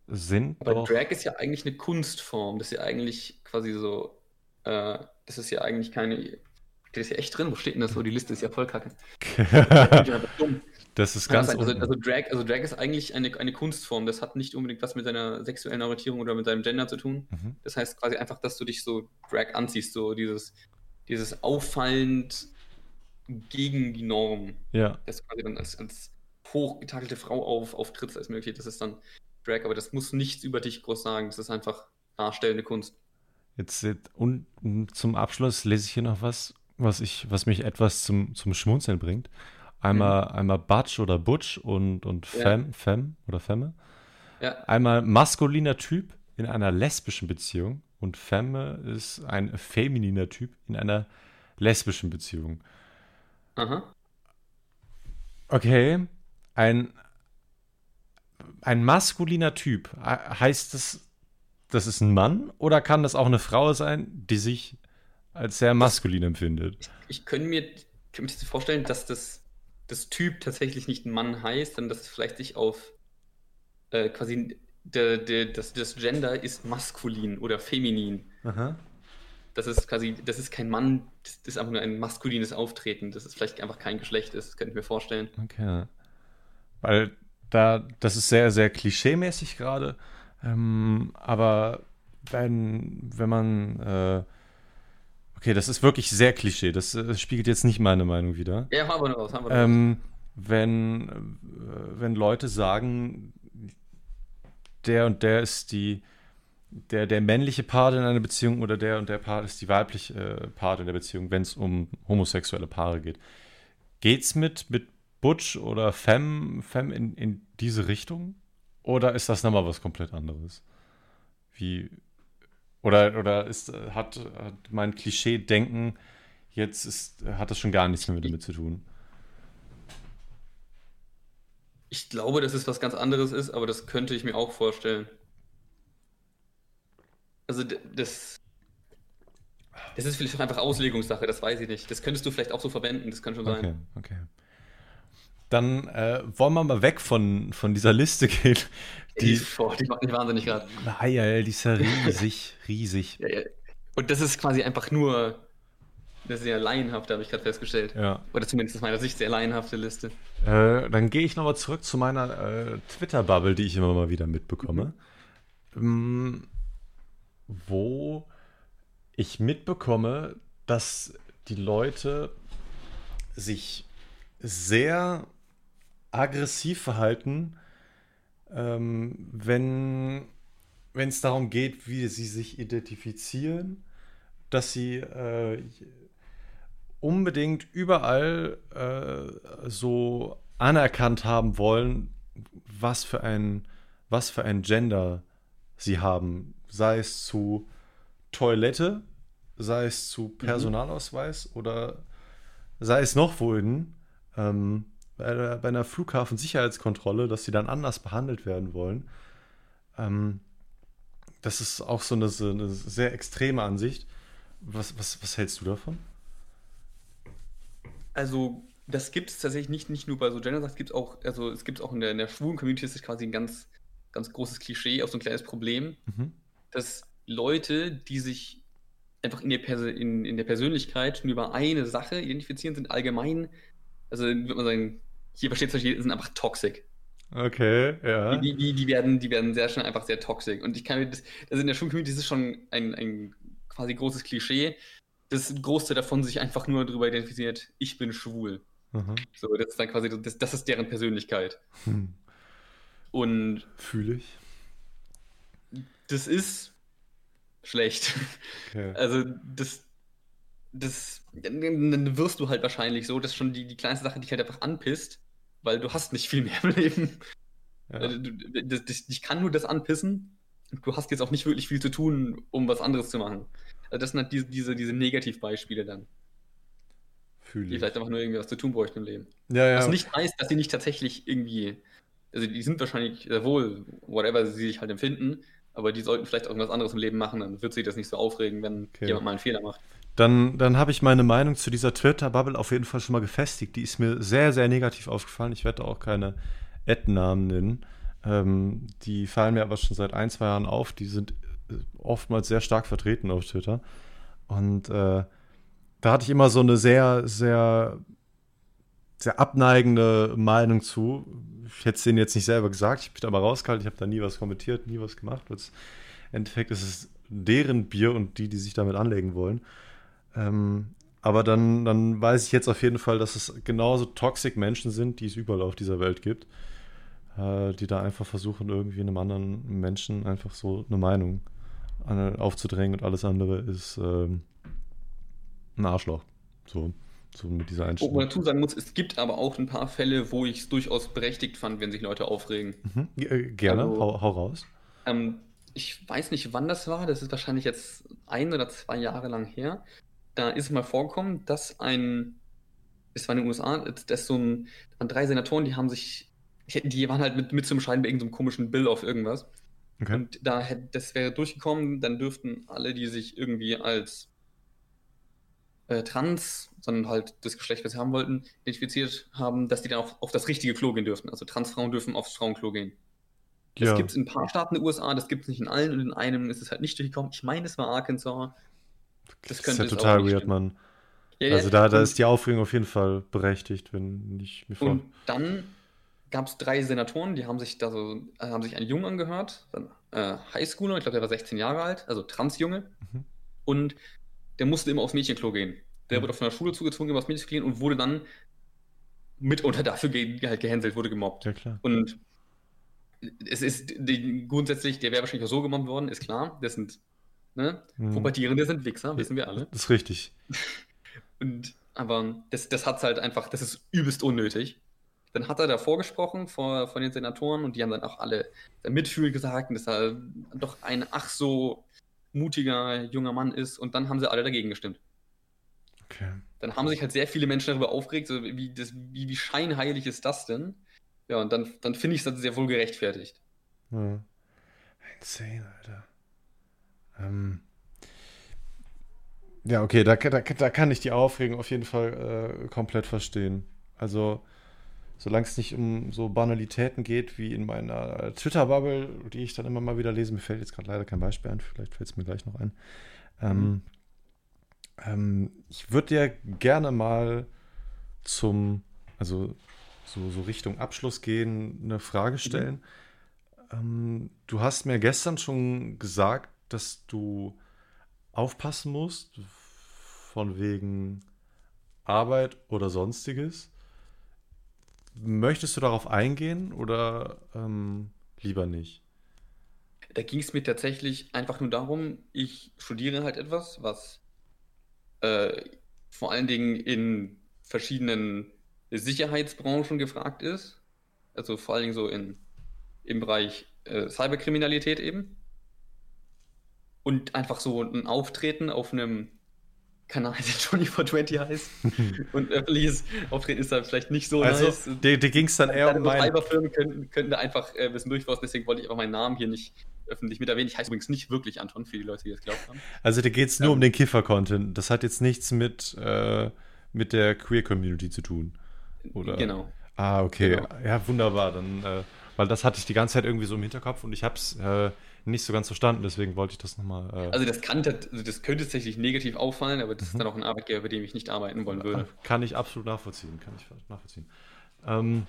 S1: sind.
S2: Aber doch... Drag ist ja eigentlich eine Kunstform. Das ist ja eigentlich quasi so. Äh, das ist ja eigentlich keine Steht das hier echt drin? Wo steht denn das so? Die Liste ist ja voll kacke.
S1: das ist ganz.
S2: Also, also, Drag, also Drag ist eigentlich eine, eine Kunstform. Das hat nicht unbedingt was mit deiner sexuellen Orientierung oder mit deinem Gender zu tun. Mhm. Das heißt quasi einfach, dass du dich so Drag anziehst, so dieses, dieses auffallend gegen die Norm.
S1: Ja.
S2: Dass du quasi dann als, als hochgetakelte Frau auf, auftrittst als möglich. Das ist dann Drag, aber das muss nichts über dich groß sagen. Das ist einfach darstellende Kunst.
S1: Jetzt und zum Abschluss lese ich hier noch was was, ich, was mich etwas zum, zum Schmunzeln bringt. Einmal, mhm. einmal Butch oder Butch und, und Femme, ja. Femme oder Femme.
S2: Ja.
S1: Einmal maskuliner Typ in einer lesbischen Beziehung und Femme ist ein femininer Typ in einer lesbischen Beziehung.
S2: Aha.
S1: Okay, ein, ein maskuliner Typ, heißt das, das ist ein Mann oder kann das auch eine Frau sein, die sich als sehr maskulin das, empfindet.
S2: Ich, ich könnte mir, könnt mir vorstellen, dass das, das Typ tatsächlich nicht ein Mann heißt, sondern dass es vielleicht sich auf äh, quasi der, der, das, das Gender ist maskulin oder feminin.
S1: Aha.
S2: Das ist quasi, das ist kein Mann, das ist einfach nur ein maskulines Auftreten, das ist vielleicht einfach kein Geschlecht ist, das könnte ich mir vorstellen.
S1: Okay. Weil da, das ist sehr, sehr klischeemäßig gerade. Ähm, aber wenn, wenn man äh, Okay, das ist wirklich sehr Klischee. Das, das äh, spiegelt jetzt nicht meine Meinung wieder.
S2: Ja, haben wir noch was. Haben wir noch
S1: ähm, wenn, äh, wenn Leute sagen, der und der ist die, der, der männliche Part in einer Beziehung oder der und der Part ist die weibliche äh, Part in der Beziehung, wenn es um homosexuelle Paare geht. Geht's mit, mit Butch oder Femme, Femme in, in diese Richtung? Oder ist das nochmal was komplett anderes? Wie, oder, oder ist, hat, hat mein Klischee-Denken jetzt ist, hat das schon gar nichts mehr damit zu tun?
S2: Ich glaube, dass es was ganz anderes ist, aber das könnte ich mir auch vorstellen. Also das, das ist vielleicht auch einfach Auslegungssache, das weiß ich nicht. Das könntest du vielleicht auch so verwenden, das kann schon
S1: okay,
S2: sein.
S1: Okay. Dann äh, wollen wir mal weg von, von dieser Liste gehen.
S2: Die, die, die macht mich wahnsinnig gerade.
S1: Ah, ja, die ist ja riesig, riesig.
S2: Ja, ja. Und das ist quasi einfach nur eine sehr laienhafte, habe ich gerade festgestellt.
S1: Ja.
S2: Oder zumindest aus meiner Sicht sehr laienhafte Liste.
S1: Äh, dann gehe ich nochmal zurück zu meiner äh, Twitter-Bubble, die ich immer mal wieder mitbekomme. Mhm. Ähm, wo ich mitbekomme, dass die Leute sich sehr aggressiv verhalten, ähm, wenn es darum geht, wie sie sich identifizieren, dass sie äh, unbedingt überall äh, so anerkannt haben wollen, was für ein, was für ein Gender sie haben, sei es zu Toilette, sei es zu mhm. Personalausweis mhm. oder sei es noch wohin. Ähm, bei, der, bei einer Flughafensicherheitskontrolle, dass sie dann anders behandelt werden wollen. Ähm, das ist auch so eine, so eine, sehr extreme Ansicht. Was, was, was hältst du davon?
S2: Also, das gibt es tatsächlich nicht, nicht nur bei so Gender, es gibt auch, also es gibt auch in der, in der schwulen Community, ist das quasi ein ganz, ganz großes Klischee, auch so ein kleines Problem, mhm. dass Leute, die sich einfach in der, Perso in, in der Persönlichkeit nur über eine Sache identifizieren, sind allgemein, also würde man sagen, hier versteht es die sind einfach toxic.
S1: Okay, ja.
S2: Die, die, die, werden, die werden sehr schnell einfach sehr toxisch. Und ich kann mir das, also in der Schulcommunity ist es schon ein, ein quasi großes Klischee. Das Großteil davon sich einfach nur darüber identifiziert, ich bin schwul. Mhm. So, das ist dann quasi, das, das ist deren Persönlichkeit. Hm. Und.
S1: Fühle ich.
S2: Das ist schlecht. Okay. Also, das, das, dann wirst du halt wahrscheinlich so, dass schon die, die kleinste Sache dich halt einfach anpisst, weil du hast nicht viel mehr im Leben. Ja. Also, dich kann nur das anpissen. Du hast jetzt auch nicht wirklich viel zu tun, um was anderes zu machen. Also das sind halt diese, diese, diese Negativbeispiele dann.
S1: Fühle
S2: die vielleicht einfach nur irgendwie was zu tun bräuchten im Leben.
S1: Ja, ja.
S2: Was nicht heißt, dass sie nicht tatsächlich irgendwie, also die sind wahrscheinlich sehr wohl, whatever sie sich halt empfinden, aber die sollten vielleicht auch irgendwas anderes im Leben machen, dann wird sich das nicht so aufregen, wenn okay. jemand mal einen Fehler macht.
S1: Dann, dann habe ich meine Meinung zu dieser Twitter-Bubble auf jeden Fall schon mal gefestigt. Die ist mir sehr, sehr negativ aufgefallen. Ich werde auch keine Ad-Namen nennen. Ähm, die fallen mir aber schon seit ein, zwei Jahren auf. Die sind äh, oftmals sehr stark vertreten auf Twitter. Und äh, da hatte ich immer so eine sehr, sehr, sehr abneigende Meinung zu. Ich hätte es denen jetzt nicht selber gesagt, ich mich da mal rausgehalten, ich habe da nie was kommentiert, nie was gemacht. Im Endeffekt ist es deren Bier und die, die sich damit anlegen wollen. Ähm, aber dann, dann weiß ich jetzt auf jeden Fall, dass es genauso toxic Menschen sind, die es überall auf dieser Welt gibt, äh, die da einfach versuchen, irgendwie einem anderen Menschen einfach so eine Meinung aufzudrängen und alles andere ist ähm, ein Arschloch. So, so mit dieser Einstellung.
S2: Wo man dazu sagen muss, es gibt aber auch ein paar Fälle, wo ich es durchaus berechtigt fand, wenn sich Leute aufregen.
S1: Mhm. Äh, gerne, also, hau, hau, raus.
S2: Ähm, ich weiß nicht, wann das war. Das ist wahrscheinlich jetzt ein oder zwei Jahre lang her da ist es mal vorgekommen, dass ein, es war in den USA, dass so ein, waren drei Senatoren, die haben sich, die waren halt mit, mit zum Scheiden bei irgendeinem komischen Bill auf irgendwas. Okay. Und da hätte, das wäre durchgekommen, dann dürften alle, die sich irgendwie als äh, trans, sondern halt das Geschlecht, was sie haben wollten, identifiziert haben, dass die dann auch auf das richtige Klo gehen dürften. Also Transfrauen dürfen aufs Frauenklo gehen. Das ja. gibt es in ein paar Staaten in den USA, das gibt es nicht in allen und in einem ist es halt nicht durchgekommen. Ich meine, es war Arkansas.
S1: Das, das ist ja total weird, stimmen. Mann. Ja, also da, da ist die Aufregung auf jeden Fall berechtigt, wenn ich mir
S2: vor. Und dann gab es drei Senatoren, die haben sich da so, äh, haben sich einen Jungen angehört, äh, Highschooler, ich glaube, der war 16 Jahre alt, also Transjunge. Mhm. Und der musste immer aufs Mädchenklo gehen. Der mhm. wurde von der Schule zugezwungen, immer aufs Mädchenklo gehen und wurde dann mitunter dafür ge halt gehänselt, wurde gemobbt.
S1: Ja, klar.
S2: Und es ist die, grundsätzlich, der wäre wahrscheinlich auch so gemobbt worden, ist klar. Das sind ne? Mhm. Pubertierende sind Wichser, wissen wir alle.
S1: Das ist richtig.
S2: Und, aber das, das hat halt einfach, das ist übelst unnötig. Dann hat er da vorgesprochen vor, von den Senatoren und die haben dann auch alle Mitfühl gesagt, dass er doch ein ach so mutiger junger Mann ist und dann haben sie alle dagegen gestimmt.
S1: Okay.
S2: Dann haben sich halt sehr viele Menschen darüber aufgeregt, so wie, das, wie, wie scheinheilig ist das denn? Ja, und dann, dann finde ich es sehr wohl gerechtfertigt.
S1: Ja. Insane, Alter. Ähm, ja, okay, da, da, da kann ich die Aufregung auf jeden Fall äh, komplett verstehen. Also, solange es nicht um so Banalitäten geht wie in meiner Twitter-Bubble, die ich dann immer mal wieder lese, mir fällt jetzt gerade leider kein Beispiel ein, vielleicht fällt es mir gleich noch ein. Ähm, mhm. ähm, ich würde dir gerne mal zum, also so, so Richtung Abschluss gehen, eine Frage stellen. Mhm. Ähm, du hast mir gestern schon gesagt, dass du aufpassen musst, von wegen Arbeit oder sonstiges. Möchtest du darauf eingehen oder ähm, lieber nicht?
S2: Da ging es mir tatsächlich einfach nur darum, ich studiere halt etwas, was äh, vor allen Dingen in verschiedenen Sicherheitsbranchen gefragt ist. Also vor allen Dingen so in, im Bereich äh, Cyberkriminalität eben und einfach so ein Auftreten auf einem Kanal, der 2420 heißt und öffentliches Auftreten ist da vielleicht nicht so
S1: also, nice. Dir, dir ging es dann eher um
S2: mein... Cyberfirmen könnten, könnten da einfach äh, wissen durchaus, deswegen wollte ich einfach meinen Namen hier nicht öffentlich mit erwähnen. Ich heiße übrigens nicht wirklich Anton, für die Leute, die das glaubt haben.
S1: Also dir geht es nur um den Kiffer-Content. Das hat jetzt nichts mit, äh, mit der Queer-Community zu tun, oder?
S2: Genau.
S1: Ah, okay. Genau. Ja, wunderbar. Dann, äh, weil das hatte ich die ganze Zeit irgendwie so im Hinterkopf und ich habe es äh, nicht so ganz verstanden, deswegen wollte ich das nochmal. Äh
S2: also, das kann also das könnte tatsächlich negativ auffallen, aber das mhm. ist dann auch ein Arbeitgeber, bei dem ich nicht arbeiten wollen würde.
S1: Kann ich absolut nachvollziehen, kann ich nachvollziehen. Ähm,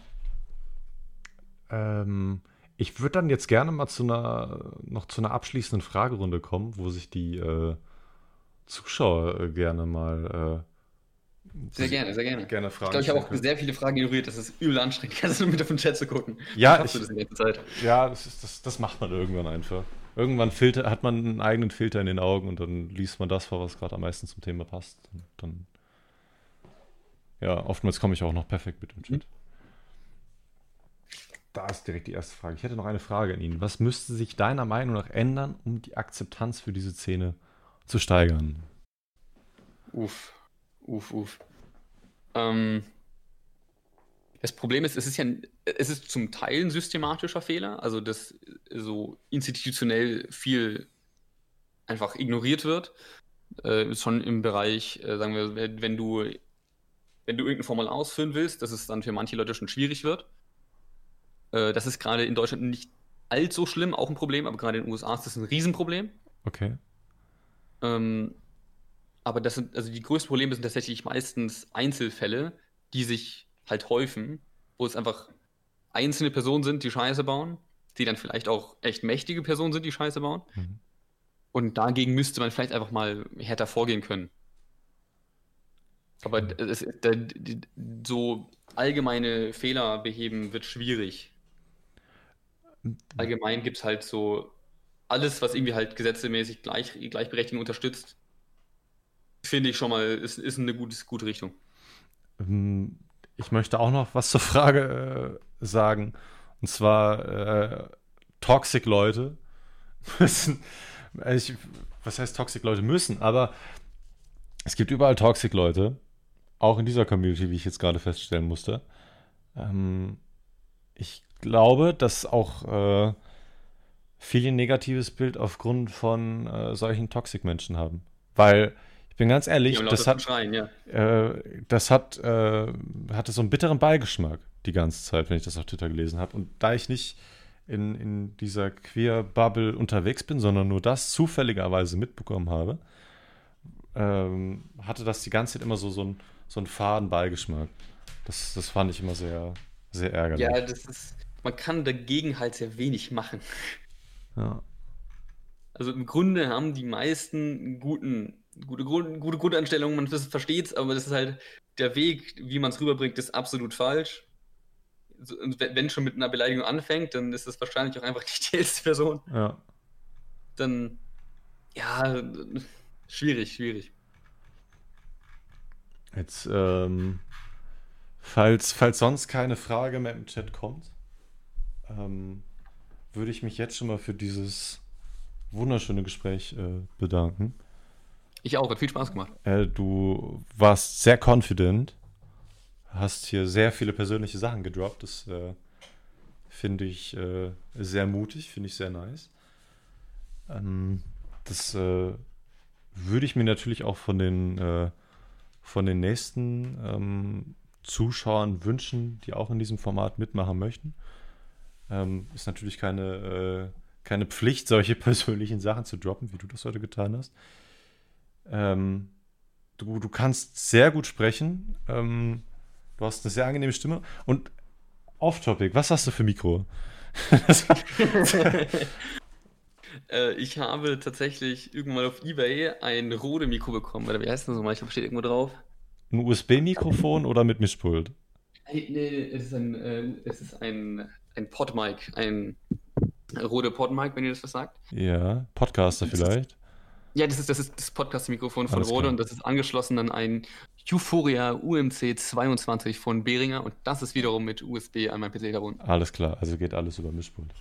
S1: ähm, ich würde dann jetzt gerne mal zu einer, noch zu einer abschließenden Fragerunde kommen, wo sich die äh, Zuschauer äh, gerne mal äh,
S2: sehr gerne, sehr gerne.
S1: Gerne Fragen.
S2: Ich glaube, ich habe auch können. sehr viele Fragen ignoriert. Das ist übel anstrengend, ganz nur mit auf den Chat zu gucken.
S1: Ja, ich, das ja das, ist, das, das macht man irgendwann einfach. Irgendwann filter, hat man einen eigenen Filter in den Augen und dann liest man das vor, was gerade am meisten zum Thema passt. Und dann, ja, oftmals komme ich auch noch perfekt mit dem Chat. Mhm. Da ist direkt die erste Frage. Ich hätte noch eine Frage an ihn. Was müsste sich deiner Meinung nach ändern, um die Akzeptanz für diese Szene zu steigern?
S2: Uff. Uff, uff. Ähm, das Problem ist, es ist ja es ist zum Teil ein systematischer Fehler, also dass so institutionell viel einfach ignoriert wird. Äh, schon im Bereich, äh, sagen wir, wenn du, wenn du irgendein Formular ausfüllen willst, dass es dann für manche Leute schon schwierig wird. Äh, das ist gerade in Deutschland nicht allzu schlimm, auch ein Problem, aber gerade in den USA ist das ein Riesenproblem.
S1: Okay.
S2: Ähm, aber das sind, also die größten Probleme sind tatsächlich meistens Einzelfälle, die sich halt häufen, wo es einfach einzelne Personen sind, die Scheiße bauen, die dann vielleicht auch echt mächtige Personen sind, die Scheiße bauen. Mhm. Und dagegen müsste man vielleicht einfach mal härter vorgehen können. Aber mhm. es, da, so allgemeine Fehler beheben wird schwierig. Allgemein gibt es halt so alles, was irgendwie halt gesetzmäßig gleich, Gleichberechtigung unterstützt, finde ich schon mal, ist, ist eine gute, gute Richtung.
S1: Ähm, ich möchte auch noch was zur Frage äh, sagen. Und zwar äh, Toxic-Leute müssen, ich, was heißt Toxic-Leute müssen, aber es gibt überall Toxic-Leute, auch in dieser Community, wie ich jetzt gerade feststellen musste. Ähm, ich glaube, dass auch äh, viele negatives Bild aufgrund von äh, solchen Toxic-Menschen haben. Weil ich bin ganz ehrlich, das hat, Schreien, ja. äh, das hat, äh, hatte so einen bitteren Beigeschmack die ganze Zeit, wenn ich das auf Twitter gelesen habe. Und da ich nicht in, in dieser Queer-Bubble unterwegs bin, sondern nur das zufälligerweise mitbekommen habe, ähm, hatte das die ganze Zeit immer so, so, ein, so einen faden Beigeschmack. Das, das fand ich immer sehr, sehr ärgerlich.
S2: Ja, das ist, man kann dagegen halt sehr wenig machen.
S1: Ja.
S2: Also im Grunde haben die meisten guten, gute, Grund, gute Grundeinstellungen, man versteht es, aber das ist halt der Weg, wie man es rüberbringt, ist absolut falsch. Und wenn schon mit einer Beleidigung anfängt, dann ist es wahrscheinlich auch einfach nicht die älteste Person.
S1: Ja.
S2: Dann, ja, schwierig, schwierig.
S1: Jetzt, ähm, falls, falls sonst keine Frage mehr im Chat kommt, ähm, würde ich mich jetzt schon mal für dieses wunderschöne Gespräch äh, bedanken.
S2: Ich auch, hat viel Spaß gemacht.
S1: Äh, du warst sehr confident, hast hier sehr viele persönliche Sachen gedroppt. Das äh, finde ich äh, sehr mutig, finde ich sehr nice. Ähm, das äh, würde ich mir natürlich auch von den, äh, von den nächsten ähm, Zuschauern wünschen, die auch in diesem Format mitmachen möchten. Ähm, ist natürlich keine, äh, keine Pflicht, solche persönlichen Sachen zu droppen, wie du das heute getan hast. Ähm, du, du kannst sehr gut sprechen. Ähm, du hast eine sehr angenehme Stimme. Und off-topic, was hast du für Mikro?
S2: äh, ich habe tatsächlich irgendwann auf Ebay ein Rode-Mikro bekommen. Oder wie heißt das nochmal? Ich glaube, steht irgendwo drauf.
S1: Ein USB-Mikrofon oder mit Mischpult?
S2: Nee, nee, es ist ein, äh, es ist ein, ein Podmic, ein Rode Podmic, wenn ihr das was sagt.
S1: Ja, Podcaster vielleicht.
S2: Ja, das ist das, ist das Podcast-Mikrofon von Alles Rode klar. und das ist angeschlossen an ein Euphoria UMC 22 von Behringer und das ist wiederum mit USB an meinem PC verbunden.
S1: Alles klar, also geht alles über Mischpult.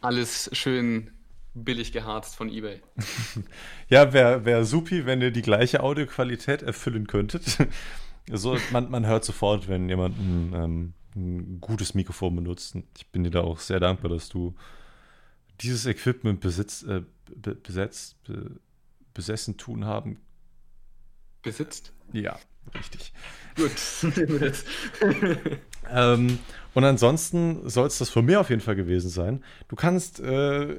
S2: Alles schön billig geharzt von eBay.
S1: ja, wäre wär supi, wenn ihr die gleiche Audioqualität erfüllen könntet. also man, man hört sofort, wenn jemand ein, ähm, ein gutes Mikrofon benutzt. Ich bin dir da auch sehr dankbar, dass du dieses Equipment besitzt, äh, besetzt, be, besessen tun haben.
S2: Besitzt?
S1: Ja, richtig. Gut. ähm, und ansonsten soll es das von mir auf jeden Fall gewesen sein. Du kannst, äh,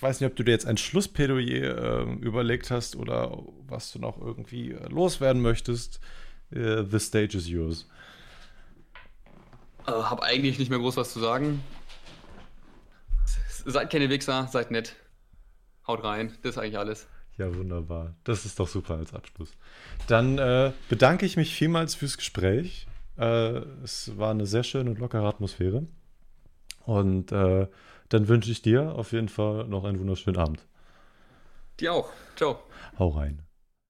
S1: weiß nicht, ob du dir jetzt ein Schlussplädoyer äh, überlegt hast oder was du noch irgendwie äh, loswerden möchtest. Äh, the stage is yours.
S2: Äh, hab eigentlich nicht mehr groß was zu sagen. Seid keine Wichser, seid nett. Haut rein, das ist eigentlich alles.
S1: Ja, wunderbar. Das ist doch super als Abschluss. Dann äh, bedanke ich mich vielmals fürs Gespräch. Äh, es war eine sehr schöne und lockere Atmosphäre. Und äh, dann wünsche ich dir auf jeden Fall noch einen wunderschönen Abend.
S2: Dir auch. Ciao.
S1: Hau rein.